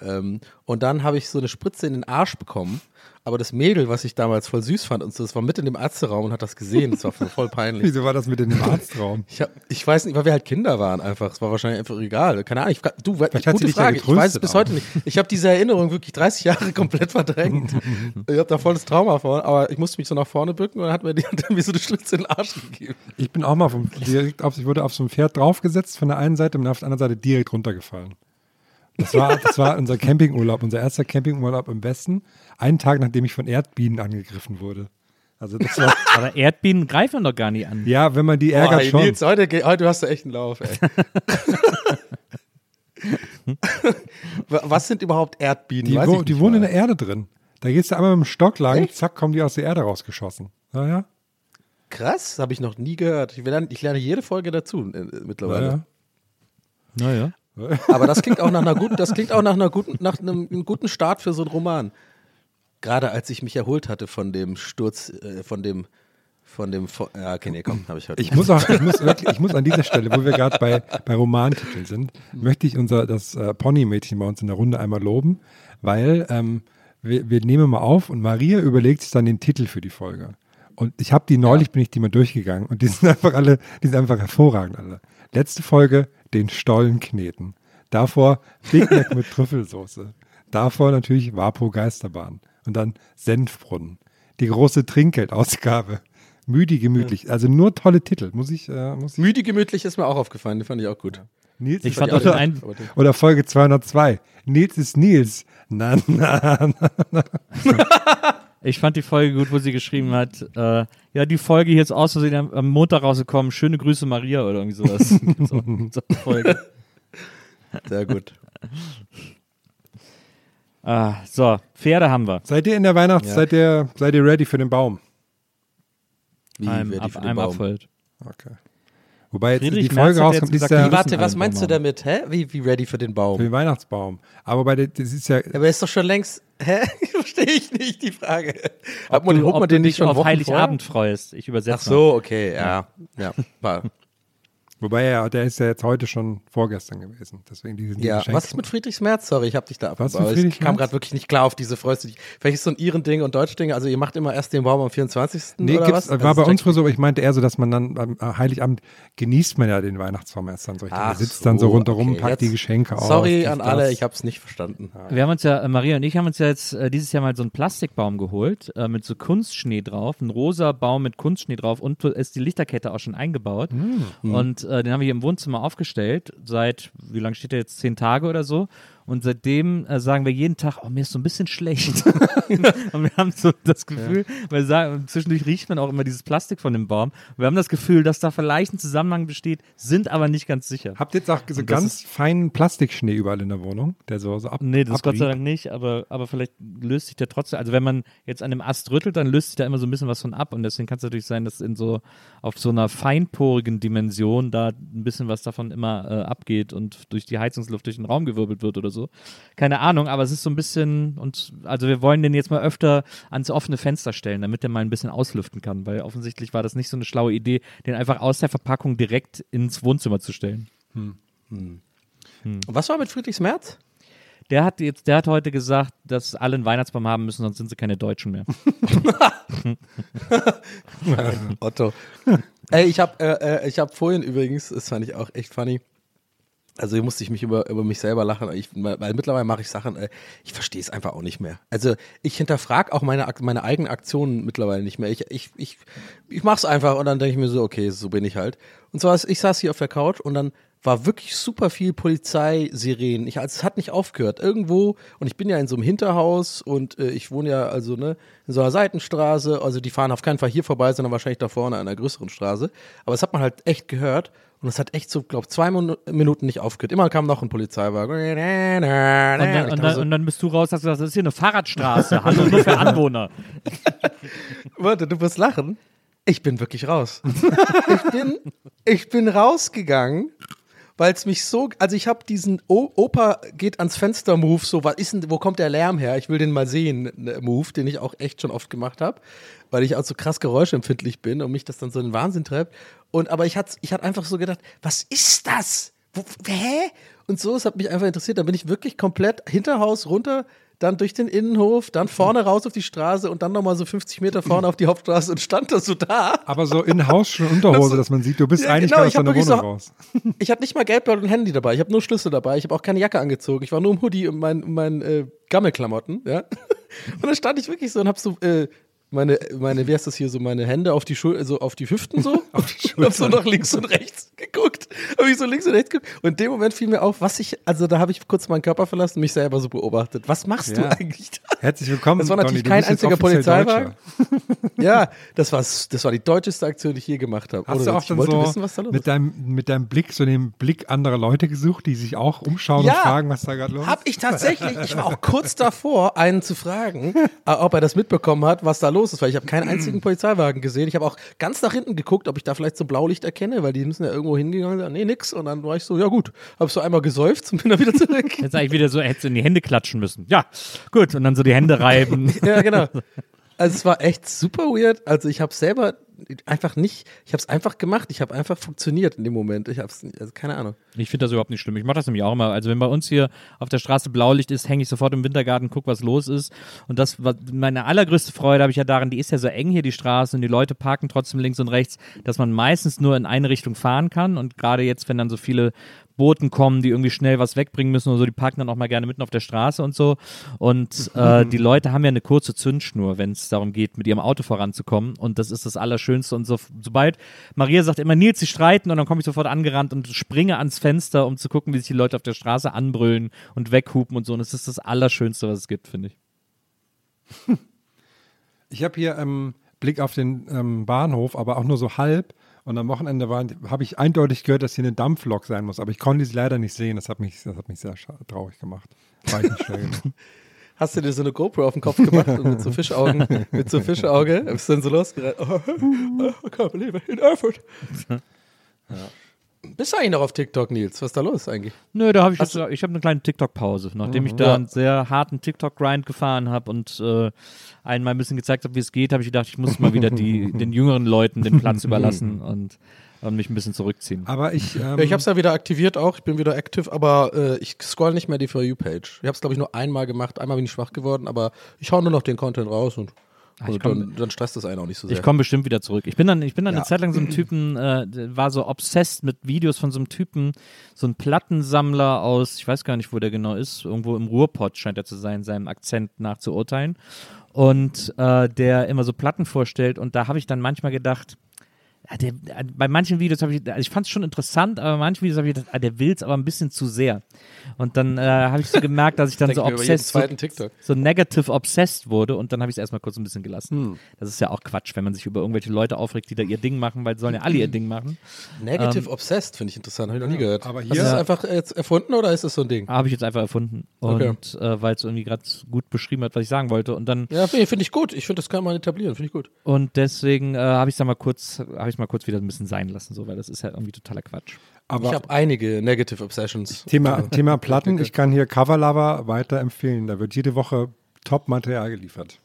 S2: Ähm, und dann habe ich so eine Spritze in den Arsch bekommen. Aber das Mädel, was ich damals voll süß fand und so, das war mit in dem Ärzteraum und hat das gesehen. Das war voll voll peinlich.
S4: Wieso war das mit in dem Arztraum?
S2: Ich, hab, ich weiß nicht, weil wir halt Kinder waren einfach. Es war wahrscheinlich einfach egal. Keine Ahnung. Ich, du,
S4: Vielleicht hat sie
S2: gute
S4: dich
S2: Frage. Ich weiß es bis heute nicht. Ich habe diese Erinnerung wirklich 30 Jahre komplett verdrängt. ich habe da volles Trauma vor. Aber ich musste mich so nach vorne bücken und dann hat mir die hat mir so eine Schlitze in den Arsch gegeben.
S4: Ich bin auch mal vom, direkt auf, ich wurde auf so ein Pferd draufgesetzt von der einen Seite und auf der anderen Seite direkt runtergefallen. Das war, das war unser Campingurlaub, unser erster Campingurlaub im Westen. Einen Tag, nachdem ich von Erdbienen angegriffen wurde. Also das war,
S3: aber Erdbienen greifen doch gar nicht an.
S4: ja, wenn man die ärgert
S2: Boah, ey,
S4: schon.
S2: Nils, heute, heute hast du echt einen Lauf, ey. Was sind überhaupt Erdbienen?
S4: Die, wo, die wohnen in der Erde drin. Da gehst du einmal mit dem Stock lang,
S2: Echt?
S4: zack, kommen die aus der Erde rausgeschossen. Ja, ja.
S2: Krass, habe ich noch nie gehört. Ich lerne, ich lerne jede Folge dazu äh, mittlerweile.
S4: ja.
S3: Naja.
S2: Aber das klingt auch nach einer guten, das klingt auch nach einer guten, nach einem, einem guten Start für so einen Roman. Gerade als ich mich erholt hatte von dem Sturz, äh, von dem, von dem, Vo- ja, okay, nee, komm, habe ich heute.
S4: Ich muss auch, ich muss wirklich, ich muss an dieser Stelle, wo wir gerade bei, bei Romantiteln sind, möchte ich unser, das äh, Pony-Mädchen bei uns in der Runde einmal loben, weil ähm, wir, wir nehmen mal auf und Maria überlegt sich dann den Titel für die Folge. Und ich habe die neulich, bin ich die mal durchgegangen und die sind einfach alle, die sind einfach hervorragend alle. Letzte Folge, den Stollen kneten. Davor Big Mac mit Trüffelsoße. Davor natürlich Vapo Geisterbahn. Und dann Senfbrunnen. Die große Trinkgeldausgabe. Müdi gemütlich. Also nur tolle Titel, muss ich, äh, muss ich
S2: Müde gemütlich ist mir auch aufgefallen, den fand ich auch gut.
S4: Nils
S3: Ich
S4: ist
S3: fand
S2: Ja,
S3: auch
S2: aber den-
S4: oder Folge 202. Nils ist Nils. Na, na, na.
S3: Ich fand die Folge gut, wo sie geschrieben hat, äh, ja, die Folge hier ist aus Versehen am, am Montag rausgekommen. Schöne Grüße, Maria, oder irgendwie sowas. Gibt's auch- so eine Folge.
S2: Sehr gut.
S3: Ah, so, Pferde haben wir.
S4: Seid ihr in der Weihnachtszeit, ihr, seid ihr ready für den Baum?
S2: Wie
S3: Einem,
S2: wer die
S3: ab,
S2: für den Baum?
S3: Abfeld.
S4: Okay. Wobei jetzt
S3: Friedrich
S4: die
S3: Merz
S4: Folge
S3: hat
S4: rauskommt,
S3: jetzt
S4: ist
S3: gesagt,
S4: ja
S2: warte, was
S4: ein
S2: meinst du damit? Hä? Wie, wie ready für den Baum?
S4: Für den Weihnachtsbaum. Aber bei der, das ist ja,
S2: Aber ist doch schon längst. Hä? Verstehe ich nicht die Frage. Hat man,
S3: du, ob
S2: man den nicht schon
S3: auf
S2: Wochen
S3: Heiligabend freust. Ich übersetze
S2: Ach so, okay, ja. Ja, war.
S4: Wobei er, der ist ja jetzt heute schon vorgestern gewesen. Deswegen diese
S2: ja.
S4: Geschenke.
S2: Was ist mit Friedrichs Merz? Sorry, ich habe dich da
S4: mit
S2: Ich kam gerade wirklich nicht klar auf diese dich. Vielleicht ist so ein Iren-Ding und Deutsch-Ding. Also ihr macht immer erst den Baum am 24.
S4: Nee,
S2: oder was?
S4: war
S2: Also
S4: bei uns früher so, aber ich meinte eher so, dass man dann beim äh, Heiligabend genießt man ja den Weihnachtsbaum erst dann so. richtig. Man
S2: Ach
S4: sitzt dann so rundherum,
S2: okay.
S4: packt die
S2: Jetzt-
S4: Geschenke aus.
S2: Sorry an alle,
S4: das.
S2: ich habe es nicht verstanden.
S3: Wir haben uns ja, äh, Maria und ich haben uns ja jetzt äh, dieses Jahr mal so einen Plastikbaum geholt, äh, mit so Kunstschnee drauf, ein rosa Baum mit Kunstschnee drauf und ist die Lichterkette auch schon eingebaut. Und äh, den haben wir hier im Wohnzimmer aufgestellt, seit, wie lange steht der jetzt, zehn Tage oder so. Und seitdem äh, sagen wir jeden Tag, oh, mir ist so ein bisschen schlecht. und wir haben so das Gefühl, weil wir sagen, zwischendurch riecht man auch immer dieses Plastik von dem Baum. Wir haben das Gefühl, dass da vielleicht ein Zusammenhang besteht, sind aber nicht ganz sicher.
S4: Habt ihr jetzt auch so ganz feinen Plastikschnee überall in der Wohnung, der so, so ab,
S3: Nee, das Gott sei? Dank nicht, aber, aber vielleicht löst sich der trotzdem, also wenn man jetzt an dem Ast rüttelt, dann löst sich da immer so ein bisschen was von ab und deswegen kann es natürlich sein, dass in so, auf so einer feinporigen Dimension da ein bisschen was davon immer äh, abgeht und durch die Heizungsluft durch den Raum gewirbelt wird oder so. Keine Ahnung, aber es ist so ein bisschen, und also wir wollen den jetzt mal öfter ans offene Fenster stellen, damit der mal ein bisschen auslüften kann, weil offensichtlich war das nicht so eine schlaue Idee, den einfach aus der Verpackung direkt ins Wohnzimmer zu stellen.
S2: Und was war mit Friedrichs Merz?
S3: Der hat jetzt, der hat heute gesagt, dass alle einen Weihnachtsbaum haben müssen, sonst sind sie keine Deutschen mehr.
S2: Otto. Ey, ich habe äh, äh, ich hab vorhin übrigens, das fand ich auch echt funny. Also hier musste ich mich über, über mich selber lachen, ich, weil mittlerweile mache ich Sachen, äh, ich verstehe es einfach auch nicht mehr. Also ich hinterfrage auch meine, meine eigenen Aktionen mittlerweile nicht mehr. Ich, ich, ich, ich mache es einfach und dann denke ich mir so, okay, so bin ich halt. Und zwar, ich saß hier auf der Couch und dann war wirklich super viel Polizeisirenen. Ich, also, es hat nicht aufgehört. Irgendwo, und ich bin ja in so einem Hinterhaus und äh, ich wohne ja also ne, in so einer Seitenstraße. Also die fahren auf keinen Fall hier vorbei, sondern wahrscheinlich da vorne an einer größeren Straße. Aber es hat man halt echt gehört. Und es hat echt so, glaube zwei Min Minuten nicht aufgehört. Immer kam noch ein Polizeiwagen.
S3: Und dann, und, dann, und dann bist du raus, hast gesagt, das ist hier eine Fahrradstraße. Hallo, nur für Anwohner.
S2: Warte, du wirst lachen. Ich bin wirklich raus. ich, bin, ich bin rausgegangen, weil es mich so, also ich habe diesen o Opa geht ans Fenster Move, so was ist denn, wo kommt der Lärm her? Ich will den mal sehen, ne, Move, den ich auch echt schon oft gemacht habe, weil ich auch so krass geräuschempfindlich bin und mich das dann so in den Wahnsinn treibt. Und aber ich hatte, ich hatte einfach so gedacht, was ist das? Wo, hä? Und so, es hat mich einfach interessiert. Da bin ich wirklich komplett Hinterhaus runter dann durch den Innenhof, dann vorne raus auf die Straße und dann nochmal so 50 Meter vorne auf die Hauptstraße und stand da so da.
S4: Aber so in Haus schon Unterhose, dass man sieht, du bist
S2: Ja,
S4: eigentlich
S2: genau,
S4: aus deiner Wohnung
S2: so-
S4: raus.
S2: Ich hatte nicht mal Geldbeutel und Handy dabei. Ich habe nur Schlüssel dabei. Ich habe auch keine Jacke angezogen. Ich war nur im Hoodie und mein, mein äh, Gammelklamotten. Ja? Und dann stand ich wirklich so und habe so äh, meine, meine, wie heißt das hier, so meine Hände auf die Schul so auf die Hüften so. auf die Schultern. Hab so nach links und rechts geguckt. Habe ich so links und rechts geguckt. Und in dem Moment fiel mir auf, was ich, also da habe ich kurz meinen Körper verlassen und mich selber so beobachtet. Was machst du
S4: Ja.
S2: eigentlich da?
S4: Herzlich willkommen.
S2: Das war natürlich
S4: Donny, du
S2: kein einziger Polizeiwagen. Ja, das war, das war die deutscheste Aktion, die ich je gemacht habe.
S4: Hast
S2: Ohne
S4: du auch
S2: ich
S4: dann
S2: wollte
S4: so
S2: wissen, was da los
S4: mit
S2: ist.
S4: deinem, mit deinem Blick, so den Blick anderer Leute gesucht, die sich auch umschauen und fragen, was da gerade los ist?
S2: Hab ich tatsächlich, ich war auch kurz davor, einen zu fragen, äh, ob er das mitbekommen hat, was da los ist, weil ich habe keinen einzigen Polizeiwagen gesehen. Ich habe auch ganz nach hinten geguckt, ob ich da vielleicht so Blaulicht erkenne, weil die müssen ja irgendwo hingegangen sein. Nee, nix. Und dann war ich so, ja gut, hab so einmal gesäuft und bin dann wieder zurück.
S3: Jetzt eigentlich wieder so, hättest du in die Hände klatschen müssen. Ja, gut. Und dann so die Hände reiben.
S2: ja, genau. Also es war echt super weird. Also ich habe selber einfach nicht, ich habe es einfach gemacht. Ich habe einfach funktioniert in dem Moment. Ich habe es, also keine Ahnung.
S3: Ich finde das überhaupt nicht schlimm. Ich mache das nämlich auch immer. Also wenn bei uns hier auf der Straße Blaulicht ist, hänge ich sofort im Wintergarten, guck, was los ist. Und das war meine allergrößte Freude habe ich ja daran, die ist ja so eng hier die Straße und die Leute parken trotzdem links und rechts, dass man meistens nur in eine Richtung fahren kann. Und gerade jetzt, wenn dann so viele Boten kommen, die irgendwie schnell was wegbringen müssen oder so, die parken dann auch mal gerne mitten auf der Straße und so. Und äh, die Leute haben ja eine kurze Zündschnur, wenn es darum geht, mit ihrem Auto voranzukommen. Und das ist das Allerschönste. Und so, sobald Maria sagt immer, Nils, sie streiten, und dann komme ich sofort angerannt und springe ans Fenster, um zu gucken, wie sich die Leute auf der Straße anbrüllen und weghupen und so. Und das ist das Allerschönste, was es gibt, finde ich.
S4: Ich habe hier ähm, Blick auf den ähm, Bahnhof, aber auch nur so halb. Und am Wochenende habe ich eindeutig gehört, dass hier eine Dampflok sein muss. Aber ich konnte sie leider nicht sehen. Das hat mich, das hat mich sehr traurig gemacht. War ich nicht schnell genug.
S2: Hast du dir so eine GoPro auf den Kopf gemacht und mit so Fischaugen, mit so Fischauge, bist du dann so losgerannt? Oh, I can't believe it, in Erfurt. Bist du eigentlich noch auf TikTok, Nils? Was ist da los eigentlich?
S3: Nö, da habe ich jetzt, ich habe eine kleine TikTok-Pause, nachdem ich
S2: Mhm.
S3: da
S2: Ja.
S3: einen sehr harten TikTok-Grind gefahren habe und äh, einmal ein bisschen gezeigt habe, wie es geht, habe ich gedacht, ich muss mal wieder die, den jüngeren Leuten den Platz überlassen und, und mich ein bisschen zurückziehen.
S4: Aber ich, ähm,
S2: ich habe es ja wieder aktiviert auch, ich bin wieder active, aber äh, ich scroll nicht mehr die For You-Page. Ich habe es, glaube ich, nur einmal gemacht, einmal bin ich schwach geworden, aber ich hau nur noch den Content raus und,
S3: Ah,
S2: und
S3: komm-
S2: dann, dann stresst das einen auch nicht so sehr.
S3: Ich komme bestimmt wieder zurück. Ich bin dann, ich bin dann
S2: Ja.
S3: eine Zeit lang so ein Typen, äh, der war so obsessed mit Videos von so einem Typen, so ein Plattensammler aus, ich weiß gar nicht, wo der genau ist, irgendwo im Ruhrpott scheint er zu sein, seinem Akzent nach zu urteilen. Und äh, der immer so Platten vorstellt und da habe ich dann manchmal gedacht, der, äh, bei manchen Videos habe ich, also ich fand es schon interessant, aber bei manchen Videos habe ich gedacht, ah, der will es aber ein bisschen zu sehr. Und dann äh, habe ich so gemerkt, dass ich dann so obsessed, so, so negative obsessed wurde und dann habe ich es erstmal kurz ein bisschen gelassen.
S2: Hm.
S3: Das ist ja auch Quatsch, wenn man sich über irgendwelche Leute aufregt, die da ihr Ding machen, weil die sollen ja alle ihr Ding machen.
S2: Negative
S3: Ähm,
S2: Obsessed finde ich interessant, habe ich noch nie gehört.
S4: aber
S2: Hast
S4: hier-
S2: du das einfach jetzt erfunden oder ist das so ein Ding?
S3: Habe ich jetzt einfach erfunden.
S2: Okay.
S3: Und äh, weil es irgendwie gerade gut beschrieben hat, was ich sagen wollte. Und dann
S2: Ja, finde find ich gut. Ich finde, das kann man etablieren, finde ich gut.
S3: und deswegen äh, habe ich es dann mal kurz, habe ich mal kurz wieder ein bisschen sein lassen, so, weil das ist ja irgendwie totaler Quatsch.
S4: aber
S2: ich habe einige Negative Obsessions.
S4: Thema, Thema Platten, ich kann hier Coverlover weiterempfehlen. Da wird jede Woche Top-Material geliefert.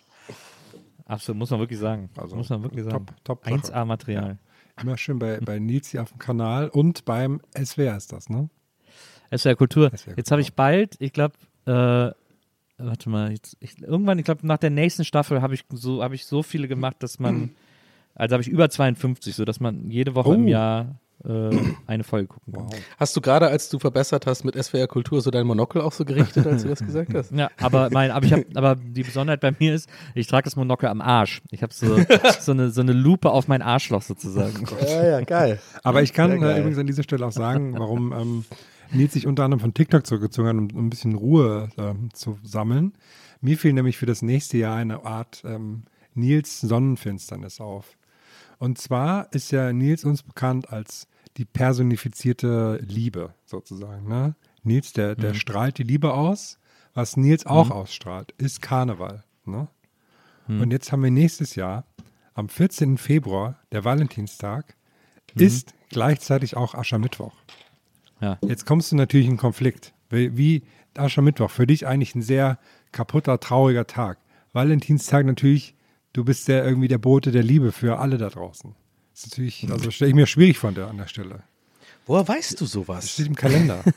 S3: Absolut, muss man wirklich sagen.
S4: Also,
S3: muss man wirklich sagen.
S4: top- top Sache.
S3: 1A-Material.
S4: Immer schön bei, bei Nils hier auf dem Kanal und beim SWR ist das, ne?
S3: Es wäre Kultur.
S4: Es wär
S3: Jetzt habe ich bald, ich glaube, äh, warte mal, jetzt, ich, irgendwann, ich glaube, nach der nächsten Staffel habe ich so, habe ich so viele gemacht, dass man, also habe ich über 52, so dass man jede Woche im
S4: Oh.
S3: Jahr äh, eine Folge gucken kann.
S2: Hast du gerade, als du verbessert hast mit SWR Kultur, so dein Monokel auch so gerichtet, als du das gesagt hast?
S3: Ja, aber mein, aber ich habe, aber die Besonderheit bei mir ist, ich trage das Monokel am Arsch. Ich habe so, so eine so eine Lupe auf mein Arschloch sozusagen.
S2: Ja, ja, geil.
S4: Aber ich kann äh, übrigens an dieser Stelle auch sagen, warum ähm, Nils sich unter anderem von TikTok zurückgezogen hat, um, um ein bisschen Ruhe ähm, zu sammeln. Mir fiel nämlich für das nächste Jahr eine Art ähm, Nils Sonnenfinsternis auf. Und zwar ist ja Nils uns bekannt als die personifizierte Liebe sozusagen. Ne? Nils, der, der strahlt die Liebe aus. Was Nils auch ausstrahlt, ist Karneval. Ne? Und jetzt haben wir nächstes Jahr, am 14. Februar, der Valentinstag, ist gleichzeitig auch Aschermittwoch.
S3: Ja.
S4: Jetzt kommst du natürlich in Konflikt. Wie, wie Aschermittwoch, für dich eigentlich ein sehr kaputter, trauriger Tag. Valentinstag natürlich, du bist der irgendwie der Bote der Liebe für alle da draußen. Das ist natürlich, also stelle ich mir schwierig vor der, an der Stelle.
S2: Woher weißt du
S4: Das
S2: sowas?
S4: steht im Kalender.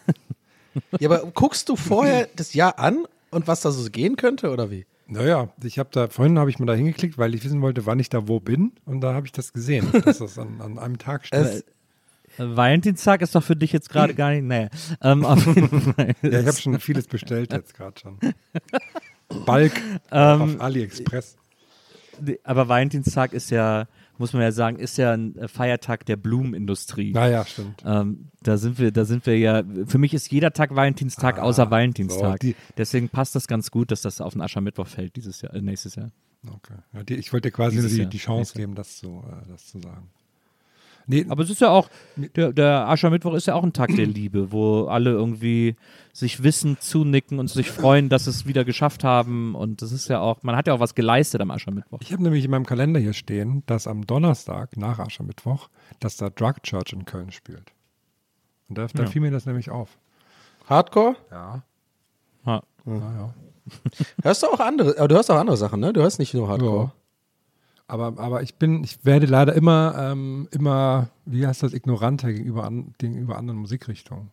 S2: Ja, aber guckst du vorher das Jahr an und was da so gehen könnte oder wie?
S4: naja, ich habe da, vorhin habe ich mal da hingeklickt, weil ich wissen wollte, wann ich da wo bin. Und da habe ich das gesehen, dass das an, an einem Tag steht.
S3: Äh, Valentinstag ist doch für dich jetzt gerade gar nicht, naja. Ähm, auf jeden Fall.
S4: ja, ich habe schon vieles bestellt jetzt gerade schon. Balk
S3: Ähm,
S4: auf AliExpress.
S3: Aber Valentinstag ist ja, muss man ja sagen, ist ja ein äh, Feiertag der Blumenindustrie.
S4: Naja, stimmt.
S3: Ähm, da sind wir, da sind wir ja. Für mich ist jeder Tag Valentinstag außer Valentinstag.
S4: so,
S3: Deswegen passt das ganz gut, dass das auf den Aschermittwoch fällt dieses Jahr, äh, nächstes Jahr.
S4: Okay. Ja, die, ich wollte dir quasi die, die Chance geben, das zu, äh, das zu sagen. Nee,
S3: Aber es ist ja auch, der, der Aschermittwoch ist ja auch ein Tag der Liebe, wo alle irgendwie sich wissend zunicken und sich freuen, dass es wieder geschafft haben. Und das ist ja auch, man hat ja auch was geleistet am Aschermittwoch.
S4: ich habe nämlich in meinem Kalender hier stehen, dass am Donnerstag nach Aschermittwoch, dass da Drug Church in Köln spielt. Und da, da
S3: Ja.
S4: fiel mir das nämlich auf.
S2: Hardcore?
S4: Ja.
S3: Ja.
S4: Ja, ja.
S2: Hörst du auch andere, aber du hörst auch andere Sachen, ne? Du hörst nicht nur Hardcore.
S4: Ja. Aber, aber ich bin, ich werde leider immer, ähm, immer, wie heißt das, ignoranter gegenüber, an, gegenüber anderen Musikrichtungen.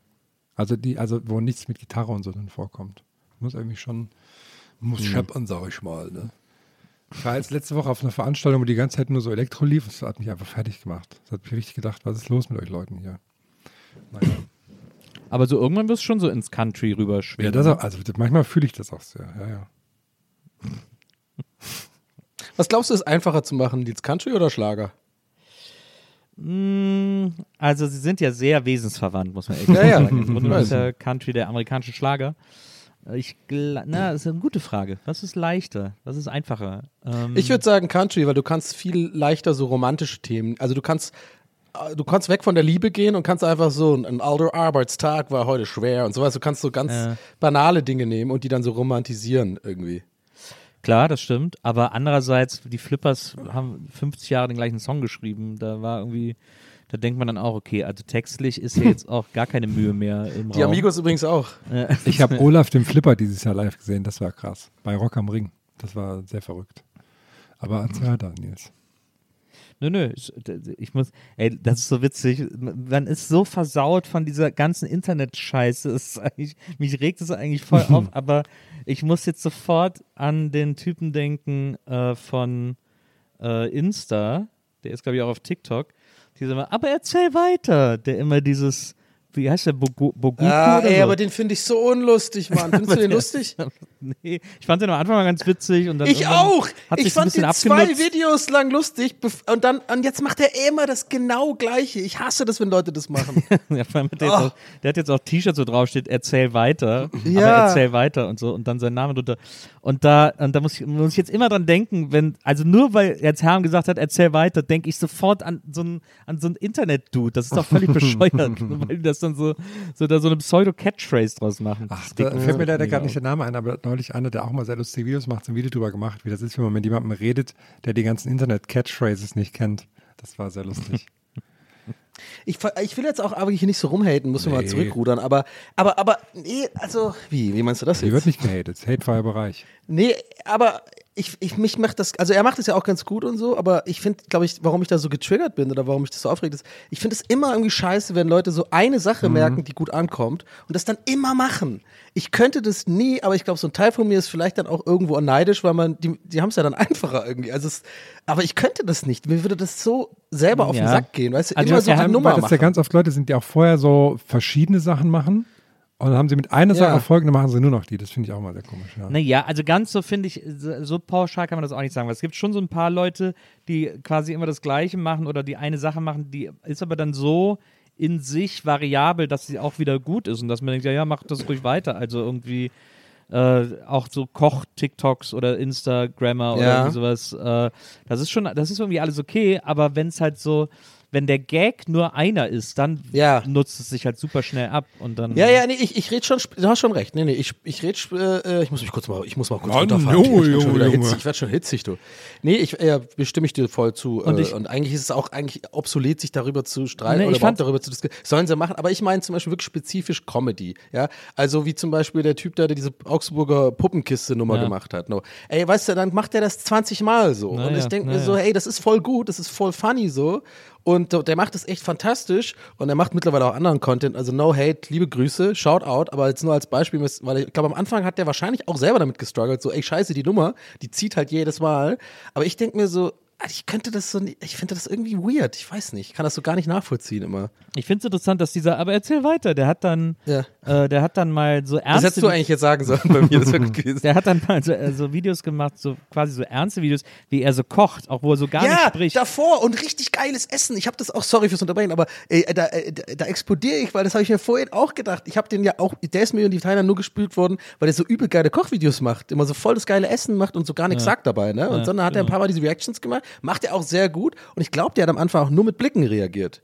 S4: Also die, also wo nichts mit Gitarre und so drin vorkommt. Muss irgendwie schon, muss scheppern, sag ich mal, ne? Ich war jetzt letzte Woche auf einer Veranstaltung, wo die ganze Zeit nur so Elektro lief. Das hat mich einfach fertig gemacht. Das hat mich richtig gedacht, was ist los mit euch Leuten hier? Naja.
S3: Aber so irgendwann wirst du schon so ins Country
S4: Ja,
S3: rüberschwingen.
S4: das auch, also manchmal fühle ich das auch sehr, ja, ja.
S2: Was glaubst du, ist einfacher zu machen, Nils Country oder Schlager?
S3: Mm, Also sie sind ja sehr wesensverwandt, muss man ehrlich
S2: Ja, ja.
S3: sagen. Im Grunde
S2: Weiß
S3: ist ja Country der amerikanische Schlager. Ich, gla- na, das ist eine gute Frage. Was ist leichter? Was ist einfacher? Ähm,
S2: Ich würde sagen Country, weil du kannst viel leichter so romantische Themen, also du kannst äh, du kannst weg von der Liebe gehen und kannst einfach so ein alter Arbeitstag war heute schwer und sowas. Du kannst so ganz
S3: Ja.
S2: banale Dinge nehmen und die dann so romantisieren irgendwie.
S3: Klar, das stimmt. Aber andererseits, die Flippers haben 50 Jahre den gleichen Song geschrieben. Da war irgendwie, da denkt man dann auch, okay, also textlich ist ja jetzt auch gar keine Mühe mehr im
S2: Die
S3: Raum.
S2: Amigos übrigens auch.
S4: Ich habe Olaf den Flipper dieses Jahr live gesehen, das war krass. Bei Rock am Ring. Das war sehr verrückt. Aber erzähl weiter, Nils.
S3: Nö, nö, ich, ich muss, ey, das ist so witzig. Man ist so versaut von dieser ganzen Internet-Scheiße. Mich regt es eigentlich voll auf, aber ich muss jetzt sofort an den Typen denken äh, von äh, Insta. Der ist, glaube ich, auch auf TikTok. Dieser immer, aber erzähl weiter. Der immer dieses, wie heißt der, Bogu, Boguku
S2: Ah,
S3: oder
S2: ey,
S3: so?
S2: aber den finde ich so unlustig, Mann. Findest du den lustig?
S3: nee, ich fand den am Anfang mal ganz witzig. Und dann
S2: Ich auch.
S3: Hat
S2: Ich fand den zwei
S3: abgenutzt.
S2: Videos lang lustig und dann und jetzt macht er immer das genau gleiche. Ich hasse das, wenn Leute das machen.
S3: Ja, vor allem hat der,
S2: Oh.
S3: auch, der hat jetzt auch T-Shirts, wo drauf steht, erzähl weiter. Aber
S2: Ja.
S3: erzähl weiter und so und dann sein Name drunter. Und da, und da muss ich, muss ich jetzt immer dran denken, wenn, also nur weil jetzt Herm gesagt hat, erzähl weiter, denke ich sofort an so ein, an so ein Internet-Dude. Das ist doch völlig bescheuert, weil das dann so, so da so eine Pseudo-Catchphrase draus machen.
S4: Ach, da fällt mir leider gerade
S3: auf.
S4: nicht der Name ein, aber neulich einer, der auch mal sehr lustige Videos macht, so ein Video drüber gemacht, wie das ist, wenn man mit jemandem redet, der die ganzen Internet-Catchphrases nicht kennt. Das war sehr lustig.
S2: Ich, ich will jetzt auch aber hier nicht so rumhaten, muss man mal
S4: Nee.
S2: zurückrudern, aber, aber, aber, nee, also, wie, wie meinst du das
S4: Hier wird
S2: jetzt?
S4: nicht gehatet. Hatefreier Bereich.
S2: Nee, aber ich, ich mich macht das, also er macht es ja auch ganz gut und so, aber ich finde, glaube ich, warum ich da so getriggert bin oder warum ich das so aufregt ist, ich finde es immer irgendwie scheiße, wenn Leute so eine Sache
S4: Mhm.
S2: merken, die gut ankommt und das dann immer machen. Ich könnte das nie, aber ich glaube, so ein Teil von mir ist vielleicht dann auch irgendwo neidisch, weil man, die, die haben es ja dann einfacher irgendwie. Also es, aber ich könnte das nicht. Mir würde das so selber auf den
S3: Ja.
S2: Sack gehen, weißt du,
S3: Also
S2: immer so die Nummer
S4: Weil das ja ganz oft Leute sind, die auch vorher so verschiedene Sachen machen. Und dann haben sie mit einer Sache
S2: Ja.
S4: Erfolg dann machen sie nur noch die. Das finde ich auch mal sehr komisch. Ja.
S3: Naja, also ganz so finde ich, so, so pauschal kann man das auch nicht sagen, weil es gibt schon so ein paar Leute, die quasi immer das Gleiche machen oder die eine Sache machen, die ist aber dann so in sich variabel, dass sie auch wieder gut ist und dass man denkt, ja, ja, mach das ruhig weiter. Also irgendwie äh, auch so Koch-TikToks oder Instagrammer oder
S2: Ja.
S3: irgendwie sowas. Äh, das ist schon, das ist irgendwie alles okay, aber wenn es halt so, wenn der Gag nur einer ist, dann
S2: Ja.
S3: nutzt es sich halt super schnell ab und dann.
S2: Ja, ja, nee, ich, ich rede schon, du hast schon recht. Nee, nee, ich, ich rede, äh, ich muss mich kurz mal, ich muss mal kurz
S4: Mann,
S2: runterfahren.
S4: jo,
S2: ich
S4: jo,
S2: hitzig, ich werde schon hitzig, du. Nee, ich, äh, bestimme ich dir voll zu.
S3: Und
S2: äh,
S3: ich-
S2: und eigentlich ist es auch eigentlich obsolet, sich darüber zu streiten
S3: Nee,
S2: oder
S3: ich
S2: überhaupt
S3: fand-
S2: darüber zu diskutieren. Sollen sie machen, aber ich meine zum Beispiel wirklich spezifisch Comedy, ja. Also wie zum Beispiel der Typ da, der diese Augsburger Puppenkiste-Nummer
S3: Ja.
S2: gemacht hat. No. Ey, weißt du, dann macht er das 20 Mal so.
S3: Na
S2: und ich
S3: ja,
S2: denke
S3: na
S2: mir so, hey, das ist voll gut, das ist voll funny so. Und der macht es echt fantastisch und er macht mittlerweile auch anderen Content. Also no hate, liebe Grüße, shout out, aber jetzt nur als Beispiel, weil ich glaube, am Anfang hat der wahrscheinlich auch selber damit gestruggelt, so, ey, scheiße, die Nummer, die zieht halt jedes Mal. Aber ich denke mir so, ich könnte das so, ich finde das irgendwie weird, ich weiß nicht, ich kann das so gar nicht nachvollziehen immer.
S3: Ich finde es interessant, dass dieser, aber erzähl weiter, der hat dann,
S2: Ja.
S3: äh, der hat dann mal so
S2: Das
S3: ernste
S2: hättest du eigentlich jetzt sagen sollen bei mir, das wäre gut gewesen.
S3: Der hat dann mal so, äh, so Videos gemacht, so quasi so ernste Videos, wie er so kocht, auch wo er so gar nicht
S2: ja,
S3: spricht.
S2: davor und richtig geiles Essen. Ich habe das auch, sorry fürs Unterbrechen, aber äh, da, äh, da, da explodiere ich, weil das habe ich mir vorhin auch gedacht. Ich habe den ja auch, der ist mir in die Teilnahme nur gespielt worden, weil der so übel geile Kochvideos macht, immer so voll das geile Essen macht und so gar nichts sagt dabei. Ne? Und
S3: Ja,
S2: sondern hat er ein
S3: genau.
S2: paar Mal diese Reactions gemacht, macht er auch sehr gut. Und ich glaube, der hat am Anfang auch nur mit Blicken reagiert.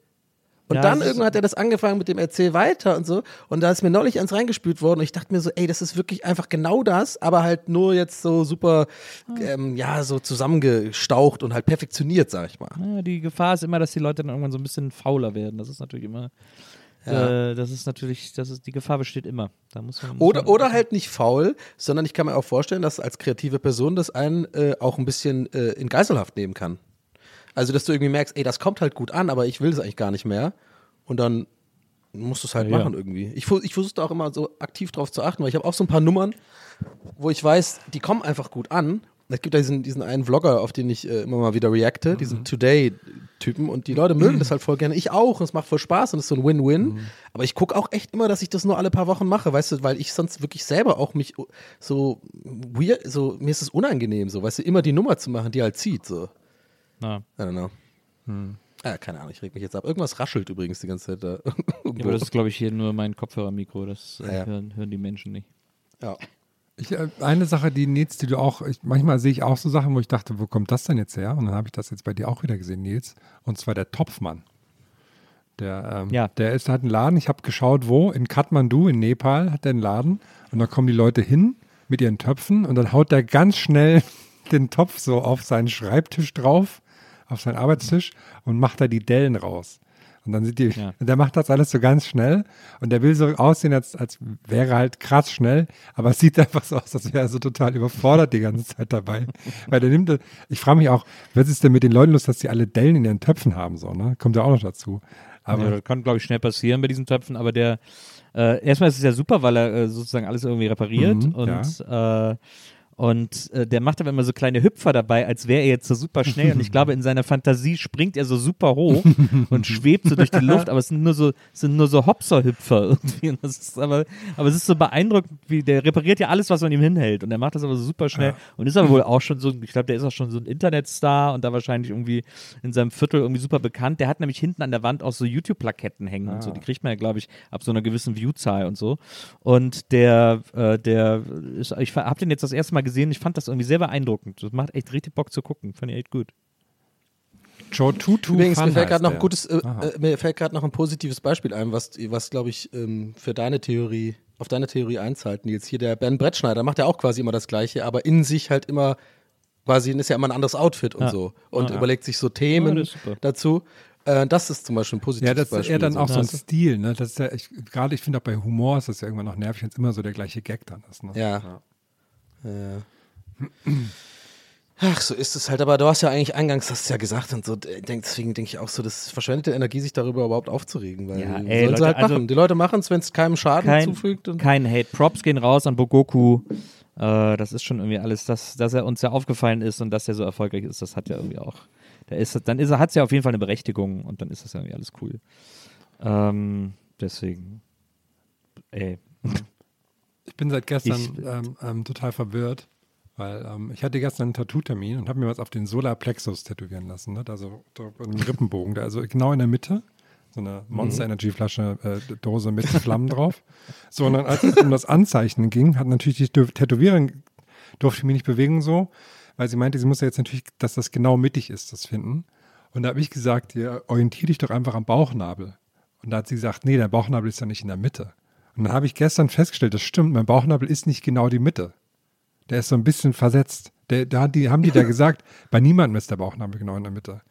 S2: Und
S3: Ja,
S2: dann irgendwann hat er das angefangen mit dem Erzähl weiter und so. Und da ist mir neulich eins reingespült worden und ich dachte mir so, ey, das ist wirklich einfach genau das, aber halt nur jetzt so super, ähm, ja, so zusammengestaucht und halt perfektioniert, sag ich mal.
S3: Ja, die Gefahr ist immer, dass die Leute dann irgendwann so ein bisschen fauler werden. Das ist natürlich immer, äh, das ist natürlich, das ist, die Gefahr besteht immer. Da muss man, muss
S2: Oder,
S3: man,
S2: oder halt nicht faul, sondern ich kann mir auch vorstellen, dass als kreative Person das einen äh, auch ein bisschen äh, in Geiselhaft nehmen kann. Also, dass du irgendwie merkst, ey, das kommt halt gut an, aber ich will es eigentlich gar nicht mehr. Und dann musst du es halt
S3: Ja.
S2: machen irgendwie. Ich, ich versuche da auch immer so aktiv drauf zu achten, weil ich habe auch so ein paar Nummern, wo ich weiß, die kommen einfach gut an. Es gibt ja diesen, diesen einen Vlogger, auf den ich äh, immer mal wieder reacte, diesen Today-Typen und die Leute mögen das halt voll gerne. Ich auch und es macht voll Spaß und es ist so ein Win-Win. Aber ich gucke auch echt immer, dass ich das nur alle paar Wochen mache, weißt du, weil ich sonst wirklich selber auch mich so weird, so, mir ist es unangenehm, so, weißt du, immer die Nummer zu machen, die halt zieht, so.
S3: Na.
S2: I don't know. Ah, keine Ahnung, ich reg mich jetzt ab. Irgendwas raschelt übrigens die ganze Zeit da.
S3: Ja, aber das ist, glaube ich, hier nur mein Kopfhörermikro. Das äh,
S2: Ja, ja.
S3: hören, hören die Menschen nicht.
S2: ja.
S4: Ich, äh, eine Sache, die Nils, die du auch, ich, manchmal sehe ich auch so Sachen, wo ich dachte, wo kommt das denn jetzt her? Und dann habe ich das jetzt bei dir auch wieder gesehen, Nils. Und zwar der Topfmann. Der, ähm,
S3: Ja.
S4: der ist halt ein Laden. Ich habe geschaut, wo? In Kathmandu, in Nepal, hat der einen Laden. Und da kommen die Leute hin mit ihren Töpfen und dann haut der ganz schnell den Topf so auf seinen Schreibtisch drauf, auf seinen Arbeitstisch und macht da die Dellen raus. Und dann sind die,
S3: Ja.
S4: der macht das alles so ganz schnell und der will so aussehen, als, als wäre halt krass schnell, aber es sieht einfach so aus, als wäre er so total überfordert die ganze Zeit dabei. Weil der nimmt, ich frage mich auch, was ist denn mit den Leuten los, dass die alle Dellen in ihren Töpfen haben, so, ne? Kommt ja auch noch dazu. Aber
S3: ja, das kann, glaube ich, schnell passieren bei diesen Töpfen, aber der, äh, erstmal ist es ja super, weil er äh, sozusagen alles irgendwie repariert
S4: Mhm,
S3: und, äh, und äh, der macht aber immer so kleine Hüpfer dabei, als wäre er jetzt so super schnell. Und ich glaube, in seiner Fantasie springt er so super hoch und schwebt so durch die Luft, aber es sind nur so, sind nur so Hopser-Hüpfer irgendwie. Und das ist aber, aber es ist so beeindruckend, wie der repariert ja alles, was man ihm hinhält. Und er macht das aber so super schnell. Und ist aber wohl auch schon so, ich glaube, der ist auch schon so ein Internetstar und da wahrscheinlich irgendwie in seinem Viertel irgendwie super bekannt. Der hat nämlich hinten an der Wand auch so YouTube-Plaketten hängen und so. Die kriegt man ja, glaube ich, ab so einer gewissen View-Zahl und so. Und der, äh, der ist, ich habe den jetzt das erste Mal gesehen. Ich fand das irgendwie sehr beeindruckend. Das macht echt richtig Bock zu gucken. Fand ich echt gut.
S4: Joe Tutu
S2: Übrigens,
S4: Fun
S2: mir fällt gerade noch ein gutes, äh, äh, mir fällt gerade noch ein positives Beispiel ein, was, was glaube ich, ähm, für deine Theorie, auf deine Theorie einzahlt, Nils. Hier der Ben Brettschneider macht ja auch quasi immer das Gleiche, aber in sich halt immer, quasi ist ja immer ein anderes Outfit und
S3: Ja.
S2: so. Und
S3: Ja.
S2: überlegt sich so Themen
S3: ist super.
S2: dazu. Äh, das ist zum Beispiel ein positives
S4: Ja, das ist
S2: Beispiel.
S4: eher dann auch so ein? Stil, ne? Das ist ja, ich, gerade ich finde auch bei Humor ist das ja irgendwann noch nervig, wenn es immer so der gleiche Gag dann ist. Ne?
S2: Ja. Ja. Ach, so ist es halt, aber du hast ja eigentlich eingangs hast ja gesagt und so, deswegen denke ich auch so, das ist verschwendete Energie, sich darüber überhaupt aufzuregen, weil
S3: Ja,
S2: sollen
S3: ey,
S2: sie
S3: Leute,
S2: halt machen.
S3: also-
S2: die Leute machen es, wenn es keinem Schaden
S3: Kein,
S2: zufügt. Und
S3: kein Hate. Props gehen raus an Bogoku. Äh, das ist schon irgendwie alles, dass, dass er uns ja aufgefallen ist und dass er so erfolgreich ist, das hat ja irgendwie auch. Da ist, dann ist er, hat es ja auf jeden Fall eine Berechtigung und dann ist das ja irgendwie alles cool. Ähm, deswegen. Ey.
S4: Ich bin seit gestern
S3: Ich-
S4: ähm, ähm, total verwirrt, weil ähm, ich hatte gestern einen Tattoo-Termin und habe mir was auf den Solarplexus tätowieren lassen. Ne? Also im Rippenbogen, da, also genau in der Mitte. So eine Monster Energy Flasche, äh, Dose mit Flammen drauf. So, und dann, als es um das Anzeichnen ging, hat natürlich die Tätowiererin, durfte ich mich nicht bewegen so, weil sie meinte, sie muss ja jetzt natürlich, dass das genau mittig ist, das finden. Und da habe ich gesagt, ja, orientier dich doch einfach am Bauchnabel. Und da hat sie gesagt, nee, der Bauchnabel ist ja nicht in der Mitte. Und dann habe ich gestern festgestellt, das stimmt, mein Bauchnabel ist nicht genau die Mitte. Der ist so ein bisschen versetzt. Der, da die, haben die da gesagt, bei niemandem ist der Bauchnabel genau in der Mitte.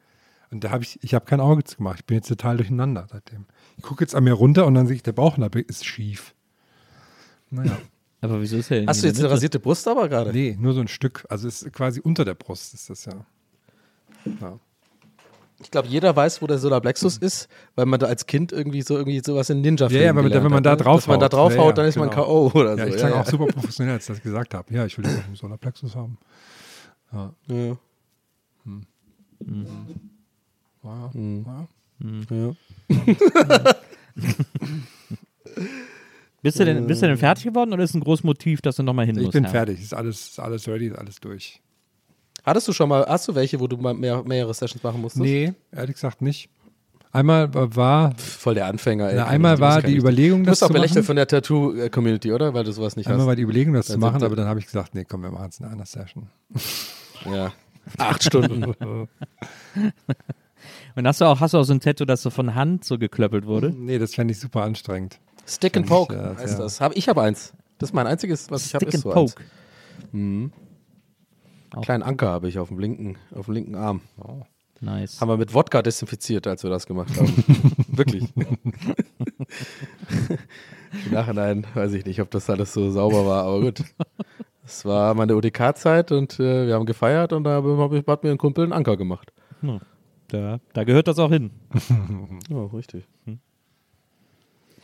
S4: Und da habe ich, ich habe kein Auge zu gemacht. Ich bin jetzt total durcheinander seitdem. Ich gucke jetzt an mir runter und dann sehe ich, der Bauchnabel ist schief. Naja.
S3: Aber wieso ist er
S2: Hast du jetzt eine rasierte Brust aber gerade?
S4: Nee, nur so ein Stück. Also es ist quasi unter der Brust ist das ja. ja.
S2: Ich glaube, jeder weiß, wo der Solarplexus ist, weil man da als Kind irgendwie so irgendwie sowas in ninja
S4: Ja, ja, aber wenn man da drauf
S2: Dass man da drauf
S4: ja,
S2: haut,
S4: ja,
S2: dann ist man
S4: genau.
S2: K.O. oder
S4: Ja,
S2: so.
S4: ich klang auch super professionell, als ich das gesagt habe. Ja, ich will den Solarplexus haben. Ja.
S2: Ja.
S4: Ja,
S2: Mhm.
S4: ja.
S2: Ja.
S3: Bist du, denn, bist du denn fertig geworden oder ist ein großes Motiv, dass du nochmal hin
S4: Ich
S3: musst?
S4: bin
S3: Herr?
S4: fertig. Ist alles, ist alles ready, ist alles durch.
S2: Hattest du schon mal, hast du welche, wo du mal mehr, mehrere Sessions machen musstest?
S4: Nee, ehrlich gesagt nicht. Einmal war,
S2: Voll der Anfänger, ey.
S4: na, einmal war
S2: bist gar
S4: die
S2: nicht-
S4: Überlegung,
S2: Du
S4: das
S2: bist auch
S4: zu
S2: belächelt
S4: machen.
S2: von der Tattoo-Community, oder? Weil du sowas nicht
S4: Einmal
S2: hast.
S4: war die Überlegung, das
S2: Dann
S4: zu machen, aber dann habe ich gesagt, nee, komm, wir machen es in einer Session.
S2: Ja. Acht Stunden.
S3: Und hast du auch, hast du auch so ein Tattoo, das so von Hand so geklöppelt wurde?
S4: Nee, das fände ich super anstrengend.
S2: Stick and
S4: Fänd ich,
S2: Poke
S4: ja,
S2: heißt
S4: sehr-
S2: das. Hab, ich habe eins. Das ist mein einziges, was ich habe,
S3: Stick
S2: ist
S3: and
S2: so eins.
S3: Poke.
S2: Mhm.
S3: Auch.
S2: Kleinen Anker habe ich auf dem linken, auf dem linken Arm.
S3: Nice.
S2: Haben wir mit Wodka desinfiziert, als wir das gemacht haben. Wirklich. Im Nachhinein weiß ich nicht, ob das alles so sauber war, aber gut. Es war meine ODK-Zeit und äh, wir haben gefeiert und da hab ich- hat mir ein Kumpel einen Anker gemacht.
S3: Da, da gehört das auch hin.
S2: Ja, richtig.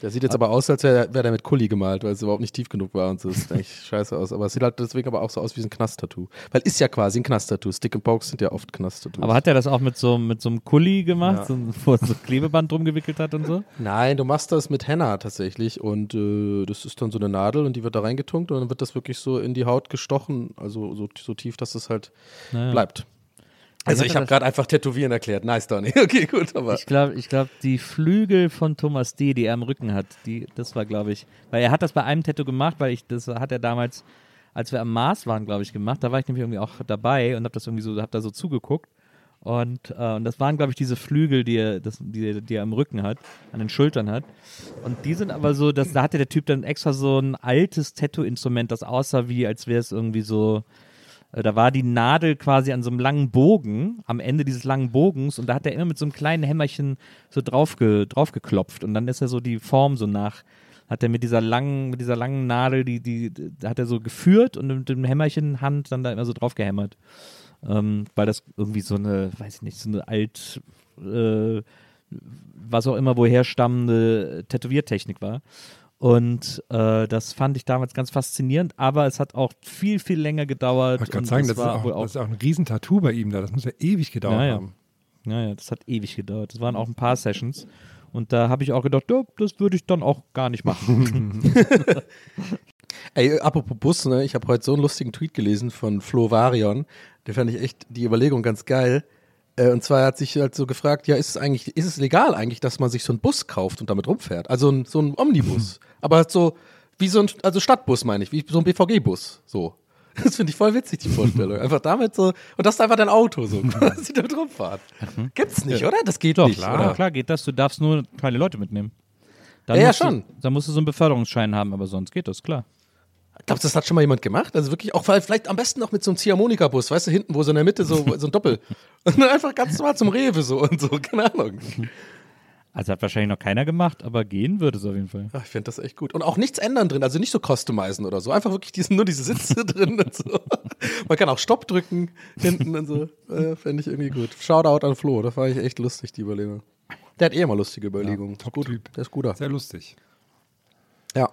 S2: Der sieht jetzt aber aus, als wäre wär der mit Kuli gemalt, weil es überhaupt nicht tief genug war und so. Das sieht eigentlich scheiße aus. Aber es sieht halt deswegen aber auch so aus wie ein Knast-Tattoo. Weil ist ja quasi ein Knast-Tattoo. Stick and Pokes sind ja oft Knast-Tattoos.
S3: Aber hat er das auch mit so, mit so einem Kuli gemacht,
S2: Ja.
S3: so, wo er so Klebeband drum gewickelt hat und so?
S2: Nein, du machst das mit Henna tatsächlich und äh, das ist dann so eine Nadel und die wird da reingetunkt und dann wird das wirklich so in die Haut gestochen, also so, so tief, dass es halt
S3: Naja.
S2: bleibt. Also ich habe gerade einfach Tätowieren erklärt. Nice, Donny. Okay, gut, aber
S3: Ich glaube, ich glaub, die Flügel von Thomas D., die er am Rücken hat, die, das war, glaube ich, weil er hat das bei einem Tattoo gemacht, weil ich, das hat er damals, als wir am Mars waren, glaube ich, gemacht. Da war ich nämlich irgendwie auch dabei und habe das irgendwie so, habe da so zugeguckt. Und, äh, und das waren, glaube ich, diese Flügel, die er, das, die, die er am Rücken hat, an den Schultern hat. Und die sind aber so, dass, da hatte der Typ dann extra so ein altes Tattoo-Instrument, das aussah wie, als wäre es irgendwie so, da war die Nadel quasi an so einem langen Bogen, am Ende dieses langen Bogens, und da hat er immer mit so einem kleinen Hämmerchen so draufge, draufgeklopft. Und dann ist er so die Form so nach, hat er mit dieser langen, mit dieser langen Nadel, die, die, da hat er so geführt und mit dem Hämmerchen Hand dann da immer so drauf gehämmert. Ähm, weil das irgendwie so eine, weiß ich nicht, so eine alt, äh, was auch immer woher stammende Tätowiertechnik war. Und äh, das fand ich damals ganz faszinierend, aber es hat auch viel, viel länger gedauert.
S4: Ich gerade sagen,
S3: es
S4: das ist,
S3: war
S4: auch,
S3: wohl
S4: das ist auch ein Riesentattoo bei ihm da. Das muss ja ewig gedauert
S3: Ja, ja.
S4: haben.
S3: Naja, das hat ewig gedauert. Das waren auch ein paar Sessions. Und da habe ich auch gedacht, ja, das würde ich dann auch gar nicht machen.
S2: Ey, apropos Bus, ne? ich habe heute so einen lustigen Tweet gelesen von Flo Varion. Der fand ich echt die Überlegung ganz geil. Äh, und zwar hat sich halt so gefragt, ja, ist es eigentlich, ist es legal eigentlich, dass man sich so einen Bus kauft und damit rumfährt? Also ein, so ein Omnibus. Aber halt so, wie so ein, also Stadtbus meine ich, wie so ein BVG-Bus. So. Das finde ich voll witzig, die Vorstellung. Einfach damit so, und das ist einfach dein Auto, so, quasi damit rumfahren. Gibt's nicht, oder? Das geht
S3: Doch,
S2: nicht,
S3: klar.
S2: oder?
S3: klar geht das. Du darfst nur keine Leute mitnehmen. Dann
S2: Ja, ja,
S3: musst du-
S2: schon.
S3: Dann musst du so einen Beförderungsschein haben, aber sonst geht das, klar.
S2: Glaubst du, das hat schon mal jemand gemacht? Also wirklich auch vielleicht, vielleicht am besten noch mit so einem Ziehharmonika-Bus, weißt du, hinten, wo so in der Mitte so, so ein Doppel. Und dann einfach ganz normal zum Rewe so und so, keine Ahnung.
S3: Also hat wahrscheinlich noch keiner gemacht, aber gehen würde es auf jeden Fall.
S2: Ach, ich finde das echt gut. Und auch nichts ändern drin, also nicht so customizen oder so. Einfach wirklich diesen, nur diese Sitze drin und so. Man kann auch Stopp drücken hinten und so. Äh, Fände ich irgendwie gut. Shoutout an Flo, das war ich echt lustig, die Überlegung. Der hat eh immer lustige Überlegungen.
S4: top
S2: gut.
S4: Typ.
S2: Der ist guter.
S4: Sehr lustig.
S2: Ja.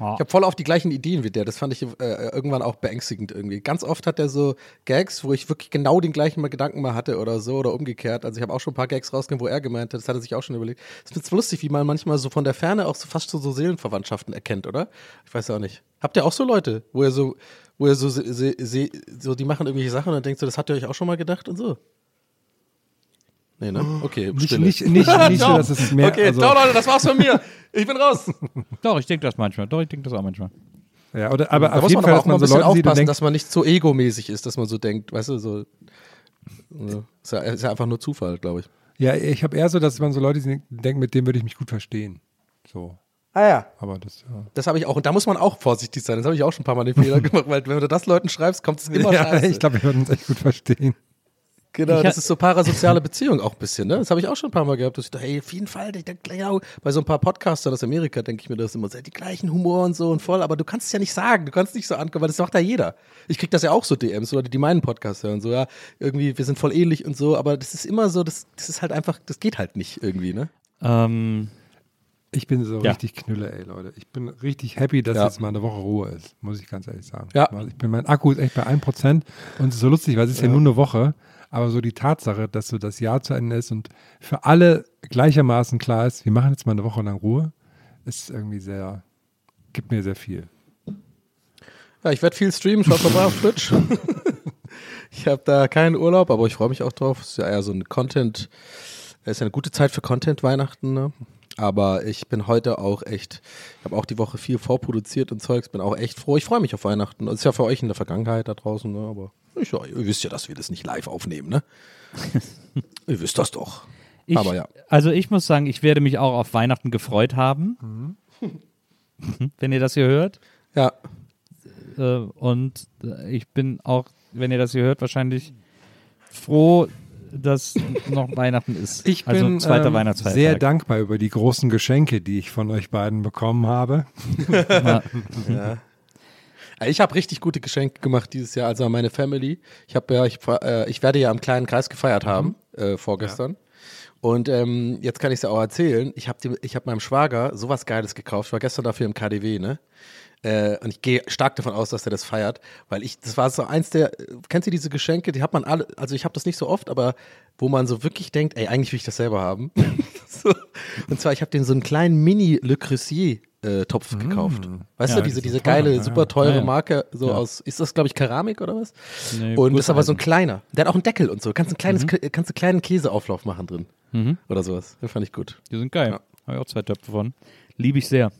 S3: Ja.
S2: Ich habe voll auf die gleichen Ideen wie der. Das fand ich äh, irgendwann auch beängstigend irgendwie. Ganz oft hat er so Gags, wo ich wirklich genau den gleichen Gedanken mal hatte oder so oder umgekehrt. Also ich habe auch schon ein paar Gags rausgenommen, wo er gemeint hat, das hat er sich auch schon überlegt. Es ist lustig, wie man manchmal so von der Ferne auch so fast so, so Seelenverwandtschaften erkennt, oder? Ich weiß auch nicht. Habt ihr auch so Leute, wo ihr so, wo ihr so, se, so die machen irgendwelche Sachen und dann denkt so, das habt ihr euch auch schon mal gedacht und so? Nee, ne? Okay,
S4: Nicht,
S2: Stille.
S4: nicht, nicht, nicht so, dass es mehr.
S2: Okay,
S4: also,
S2: ciao Leute, das war's von mir. Ich bin raus.
S3: Doch, ich denke das manchmal. Doch, ich denke das auch manchmal.
S4: ja, oder, aber
S2: da
S4: auf
S2: muss
S4: jeden
S2: man
S4: Fall, dass
S2: auch mal
S4: man
S2: ein
S4: so
S2: bisschen
S4: Leute
S2: aufpassen,
S4: denkt,
S2: dass man nicht so egomäßig ist, dass man so denkt, weißt du, so. Ja, ist, ja, ist ja einfach nur Zufall, glaube ich.
S4: ja, ich habe eher so, dass man so Leute denken, mit denen würde ich mich gut verstehen. So.
S2: Ah ja.
S4: Aber das, ja.
S2: Das habe ich auch. Und da muss man auch vorsichtig sein. Das habe ich auch schon ein paar Mal den Fehler gemacht, weil wenn du das Leuten schreibst, kommt es immer
S4: ja,
S2: scheiße.
S4: ich glaube, wir würden uns echt gut verstehen.
S2: Genau, das ist so parasoziale Beziehung auch ein bisschen, ne? Das habe ich auch schon ein paar Mal gehabt. Dass ich dachte, hey, auf jeden Fall, ich denk, ja, bei so ein paar Podcastern aus Amerika denke ich mir das immer, so, die gleichen Humor und so und voll, aber du kannst es ja nicht sagen, du kannst nicht so ankommen, weil das macht ja jeder. Ich krieg das ja auch so DMs, Leute, die meinen Podcast hören, so, ja, irgendwie, wir sind voll ähnlich und so, aber das ist immer so, das, das ist halt einfach, das geht halt nicht irgendwie, ne?
S3: Ähm,
S4: Ich bin so
S3: Ja.
S4: richtig knülle, ey, Leute. Ich bin richtig happy, dass
S2: Ja.
S4: jetzt mal eine Woche Ruhe ist, muss ich ganz ehrlich sagen.
S2: Ja.
S4: Weil Ich bin, mein Akku ist echt bei 1% und es ist so lustig, weil es ist ja. nur eine Woche, aber so die Tatsache, dass so das Jahr zu Ende ist und für alle gleichermaßen klar ist, wir machen jetzt mal eine Woche lang Ruhe, ist irgendwie sehr, gibt mir sehr viel.
S2: Ja, ich werde viel streamen, schaut vorbei auf Twitch. ich habe da keinen Urlaub, aber ich freue mich auch drauf. Es ist ja eher so ein Content, es ist eine gute Zeit für Content Weihnachten, ne? Aber ich bin heute auch echt, ich habe auch die Woche viel vorproduziert und Zeugs, bin auch echt froh. Ich freue mich auf Weihnachten. Das ist ja für euch in der Vergangenheit da draußen, ne? Aber ich, ja, ihr wisst ja, dass wir das nicht live aufnehmen, ne? ihr wisst das doch.
S3: ich,
S2: Aber ja.
S3: Also ich muss sagen, ich werde mich auch auf Weihnachten gefreut haben. wenn ihr das hier hört.
S2: Ja,
S3: Äh, und äh, ich bin auch, wenn ihr das hier hört, wahrscheinlich froh, dass noch Weihnachten ist.
S4: Ich
S3: also
S4: bin
S3: zweiter
S4: ähm, sehr dankbar über die großen Geschenke, die ich von euch beiden bekommen habe.
S3: Ja.
S2: Ich habe richtig gute Geschenke gemacht dieses Jahr, also an meine Family. Ich habe ja, ich, äh, ich werde ja im kleinen Kreis gefeiert haben äh, vorgestern. Und ähm, jetzt kann ich es ja auch erzählen. Ich habe ich hab meinem Schwager sowas Geiles gekauft. Ich war gestern dafür im KDW, ne? Äh, und ich gehe stark davon aus, dass er das feiert, weil ich, das war so eins der, kennst du diese Geschenke, die hat man alle, also ich habe das nicht so oft, aber wo man so wirklich denkt, ey, eigentlich will ich das selber haben. so. Und zwar, ich habe den so einen kleinen Mini-Le Creusier äh, Topf gekauft. Weißt
S3: Ja,
S2: du, diese,
S4: die
S2: diese
S4: teuer,
S2: geile,
S4: ja.
S2: super teure
S3: Ja.
S2: Marke, so
S3: Ja.
S2: aus, ist das, glaube ich, Keramik oder was?
S3: Nee,
S2: und ist aber so ein kleiner. Der hat auch einen Deckel und so. Kannst ein kleines, kannst einen kleinen Käseauflauf machen drin. Oder sowas. Den fand ich gut.
S3: Die sind geil. Habe ich auch zwei Töpfe von. Liebe ich sehr.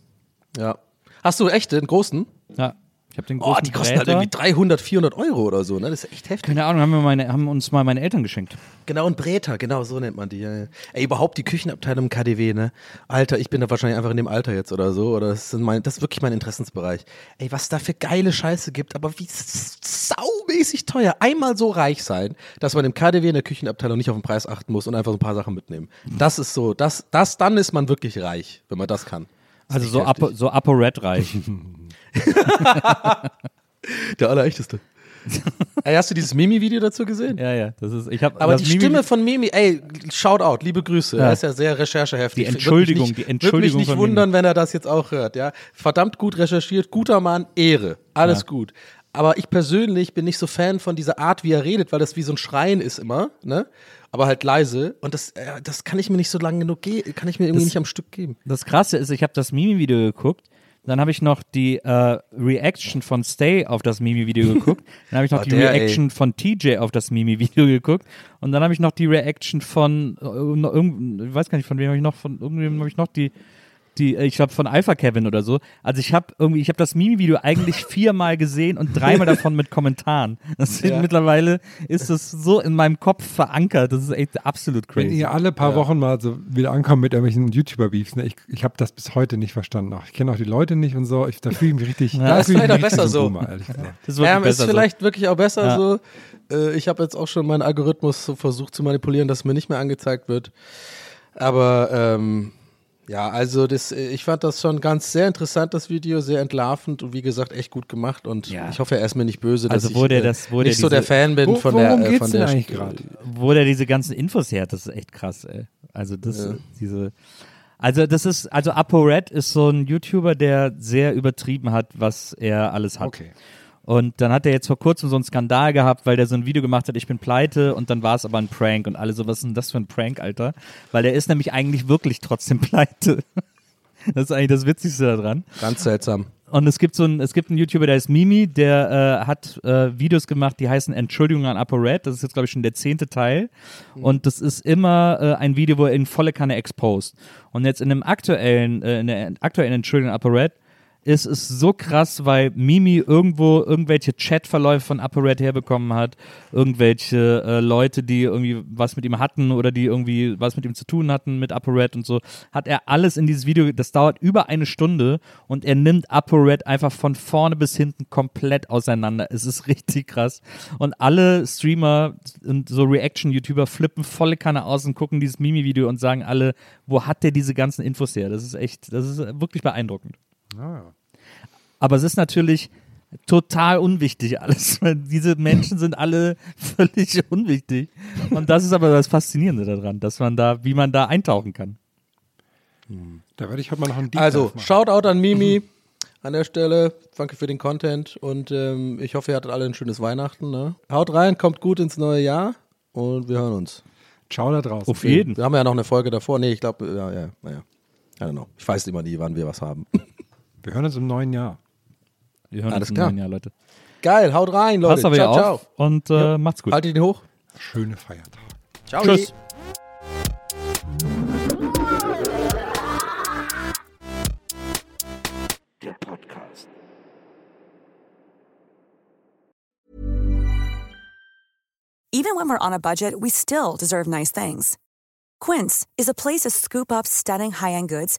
S2: Ja. Hast du echte, den großen?
S3: Ja. Ich habe den
S2: Oh,
S3: großen
S2: die kosten halt
S3: Bräter.
S2: irgendwie 300, 400 Euro oder so, ne? Das ist echt heftig.
S3: Keine Ahnung, haben, wir meine, haben uns mal meine Eltern geschenkt.
S2: Genau, ein Bräter, genau, so nennt man die. Ja, ja. Ey, überhaupt die Küchenabteilung im KDW, ne? Alter, ich bin da wahrscheinlich einfach in dem Alter jetzt oder so. Oder das ist, mein, das ist wirklich mein Interessensbereich. Ey, was da für geile Scheiße gibt, aber wie s- saumäßig teuer. Einmal so reich sein, dass man im KDW in der Küchenabteilung nicht auf den Preis achten muss und einfach so ein paar Sachen mitnehmen. Das ist so, das, das, dann ist man wirklich reich, wenn man das kann.
S3: Also so,
S2: echt
S3: Apo, so ApoRed reich.
S2: Der allerechteste. ey, hast du dieses Mimi-Video dazu gesehen?
S3: ja, ja. Das ist, ich hab,
S2: Aber
S3: das
S2: die
S3: Mimi-
S2: Stimme von Mimi, ey, Shoutout, liebe Grüße.
S3: Ja.
S2: Er ist ja sehr rechercheheftig.
S3: Die Entschuldigung,
S2: mich
S3: die
S2: nicht,
S3: Entschuldigung
S2: Würde mich nicht wundern, wenn er das jetzt auch hört, ja. Verdammt gut recherchiert, guter Mann, Ehre. Alles
S3: Ja.
S2: gut. Aber ich persönlich bin nicht so Fan von dieser Art, wie er redet, weil das wie so ein Schreien ist immer, ne? Aber halt leise. Und das, äh, das kann ich mir nicht so lange genug geben, kann ich mir irgendwie
S3: Das-
S2: nicht am Stück geben.
S3: Das Krasse ist, ich habe das Mimi-Video geguckt. Dann habe ich noch die äh, Reaction von Stay auf das Mimi-Video geguckt. Dann habe ich noch
S2: Oh,
S3: die
S2: der, ey.
S3: Reaction von TJ auf das Mimi-Video geguckt. Und dann habe ich noch die Reaction von, äh, irgend- ich weiß gar nicht, von wem habe ich noch, von irgendwem habe ich noch die, die, ich glaube von Alpha Kevin oder so. Also ich habe irgendwie, ich habe das Mimi-Video eigentlich viermal gesehen und dreimal davon mit Kommentaren. Das
S2: Ja.
S3: Mittlerweile ist es so in meinem Kopf verankert. Das ist echt absolut
S4: Wenn
S3: crazy.
S4: ihr alle paar Wochen mal so wieder ankommt mit irgendwelchen YouTuber-Beefs, ne, ich, ich habe das bis heute nicht verstanden. Auch, ich kenne auch die Leute nicht und so. Ich, da fühle ich mich richtig.
S3: Ja,
S4: da
S2: ist vielleicht
S4: richtig
S2: besser
S4: so. Boomer, ehrlich gesagt.
S3: Das
S2: Ähm, ist
S3: besser so.
S2: vielleicht wirklich auch besser
S3: Ja.
S2: so. Äh, ich habe jetzt auch schon meinen Algorithmus so versucht zu manipulieren, dass mir nicht mehr angezeigt wird. Aber ähm, ja, also das, ich fand das schon ganz sehr interessant, das Video, sehr entlarvend und wie gesagt, echt gut gemacht. Und
S3: Ja.
S2: ich hoffe, er ist mir nicht böse, dass
S3: Also wo
S2: ich äh,
S3: das- wo
S2: nicht
S3: der
S2: so der
S3: diese-
S2: Fan bin
S4: Wo-
S2: von der, äh,
S4: geht's
S2: von
S4: denn
S2: der
S4: eigentlich gerade?
S3: Wo der diese ganzen Infos her hat, das ist echt krass, ey. Also das,
S2: Ja.
S3: diese, also das ist, also ApoRed ist so ein YouTuber, der sehr übertrieben hat, was er alles hat.
S4: Okay.
S3: Und dann hat er jetzt vor kurzem so einen Skandal gehabt, weil der so ein Video gemacht hat, ich bin pleite und dann war es aber ein Prank und alle so, was ist denn das für ein Prank, Alter? Weil der ist nämlich eigentlich wirklich trotzdem pleite. Das ist eigentlich das Witzigste daran.
S2: Ganz seltsam.
S3: Und es gibt so einen, es gibt einen YouTuber, der ist Mimi, der äh, hat äh, Videos gemacht, die heißen Entschuldigung an ApoRed. Das ist jetzt, glaube ich, schon der zehnte Teil. Und das ist immer äh, ein Video, wo er in volle Kanne exposed. Und jetzt in dem aktuellen, äh, in der aktuellen Entschuldigung an ApoRed ist es so krass, weil Mimi irgendwo irgendwelche Chatverläufe von ApoRed herbekommen hat, irgendwelche äh, Leute, die irgendwie was mit ihm hatten oder die irgendwie was mit ihm zu tun hatten mit ApoRed und so, hat er alles in dieses Video, das dauert über eine Stunde und er nimmt ApoRed einfach von vorne bis hinten komplett auseinander. Es ist richtig krass. Und alle Streamer und so Reaction-YouTuber flippen volle Kanne aus und gucken dieses Mimi-Video und sagen alle, wo hat der diese ganzen Infos her? Das ist echt, das ist wirklich beeindruckend.
S4: Ah,
S3: Aber es ist natürlich total unwichtig alles. Diese Menschen sind alle völlig unwichtig. Und das ist aber das Faszinierende daran, dass man da, wie man da eintauchen kann.
S4: da werde ich heute mal noch einen Deep
S2: Also. Shoutout an Mimi an der Stelle. Danke für den Content und ähm, ich hoffe, ihr hattet alle ein schönes Weihnachten. Ne? Haut rein, kommt gut ins neue Jahr und wir hören uns.
S4: Ciao da draußen.
S3: Auf jeden.
S2: Wir haben ja noch eine Folge davor. Nee, ich glaube, ja, ja, naja. I don't know. Ich weiß immer nie, wann wir was haben.
S4: Wir hören uns im neuen Jahr.
S3: Wir hören
S2: Alles
S3: uns im
S2: klar.
S3: neuen Jahr, Leute.
S2: Geil, haut rein, Leute.
S3: Passt aber
S2: ciao,
S3: ja
S2: ciao.
S3: auf und äh, macht's gut.
S2: Haltet ihn hoch.
S4: Schöne Feiertage.
S2: Ciao.
S3: Tschüss.
S1: Der Podcast.
S5: Even when we're on a budget, we still deserve nice things. Quince is a place to scoop up stunning high-end goods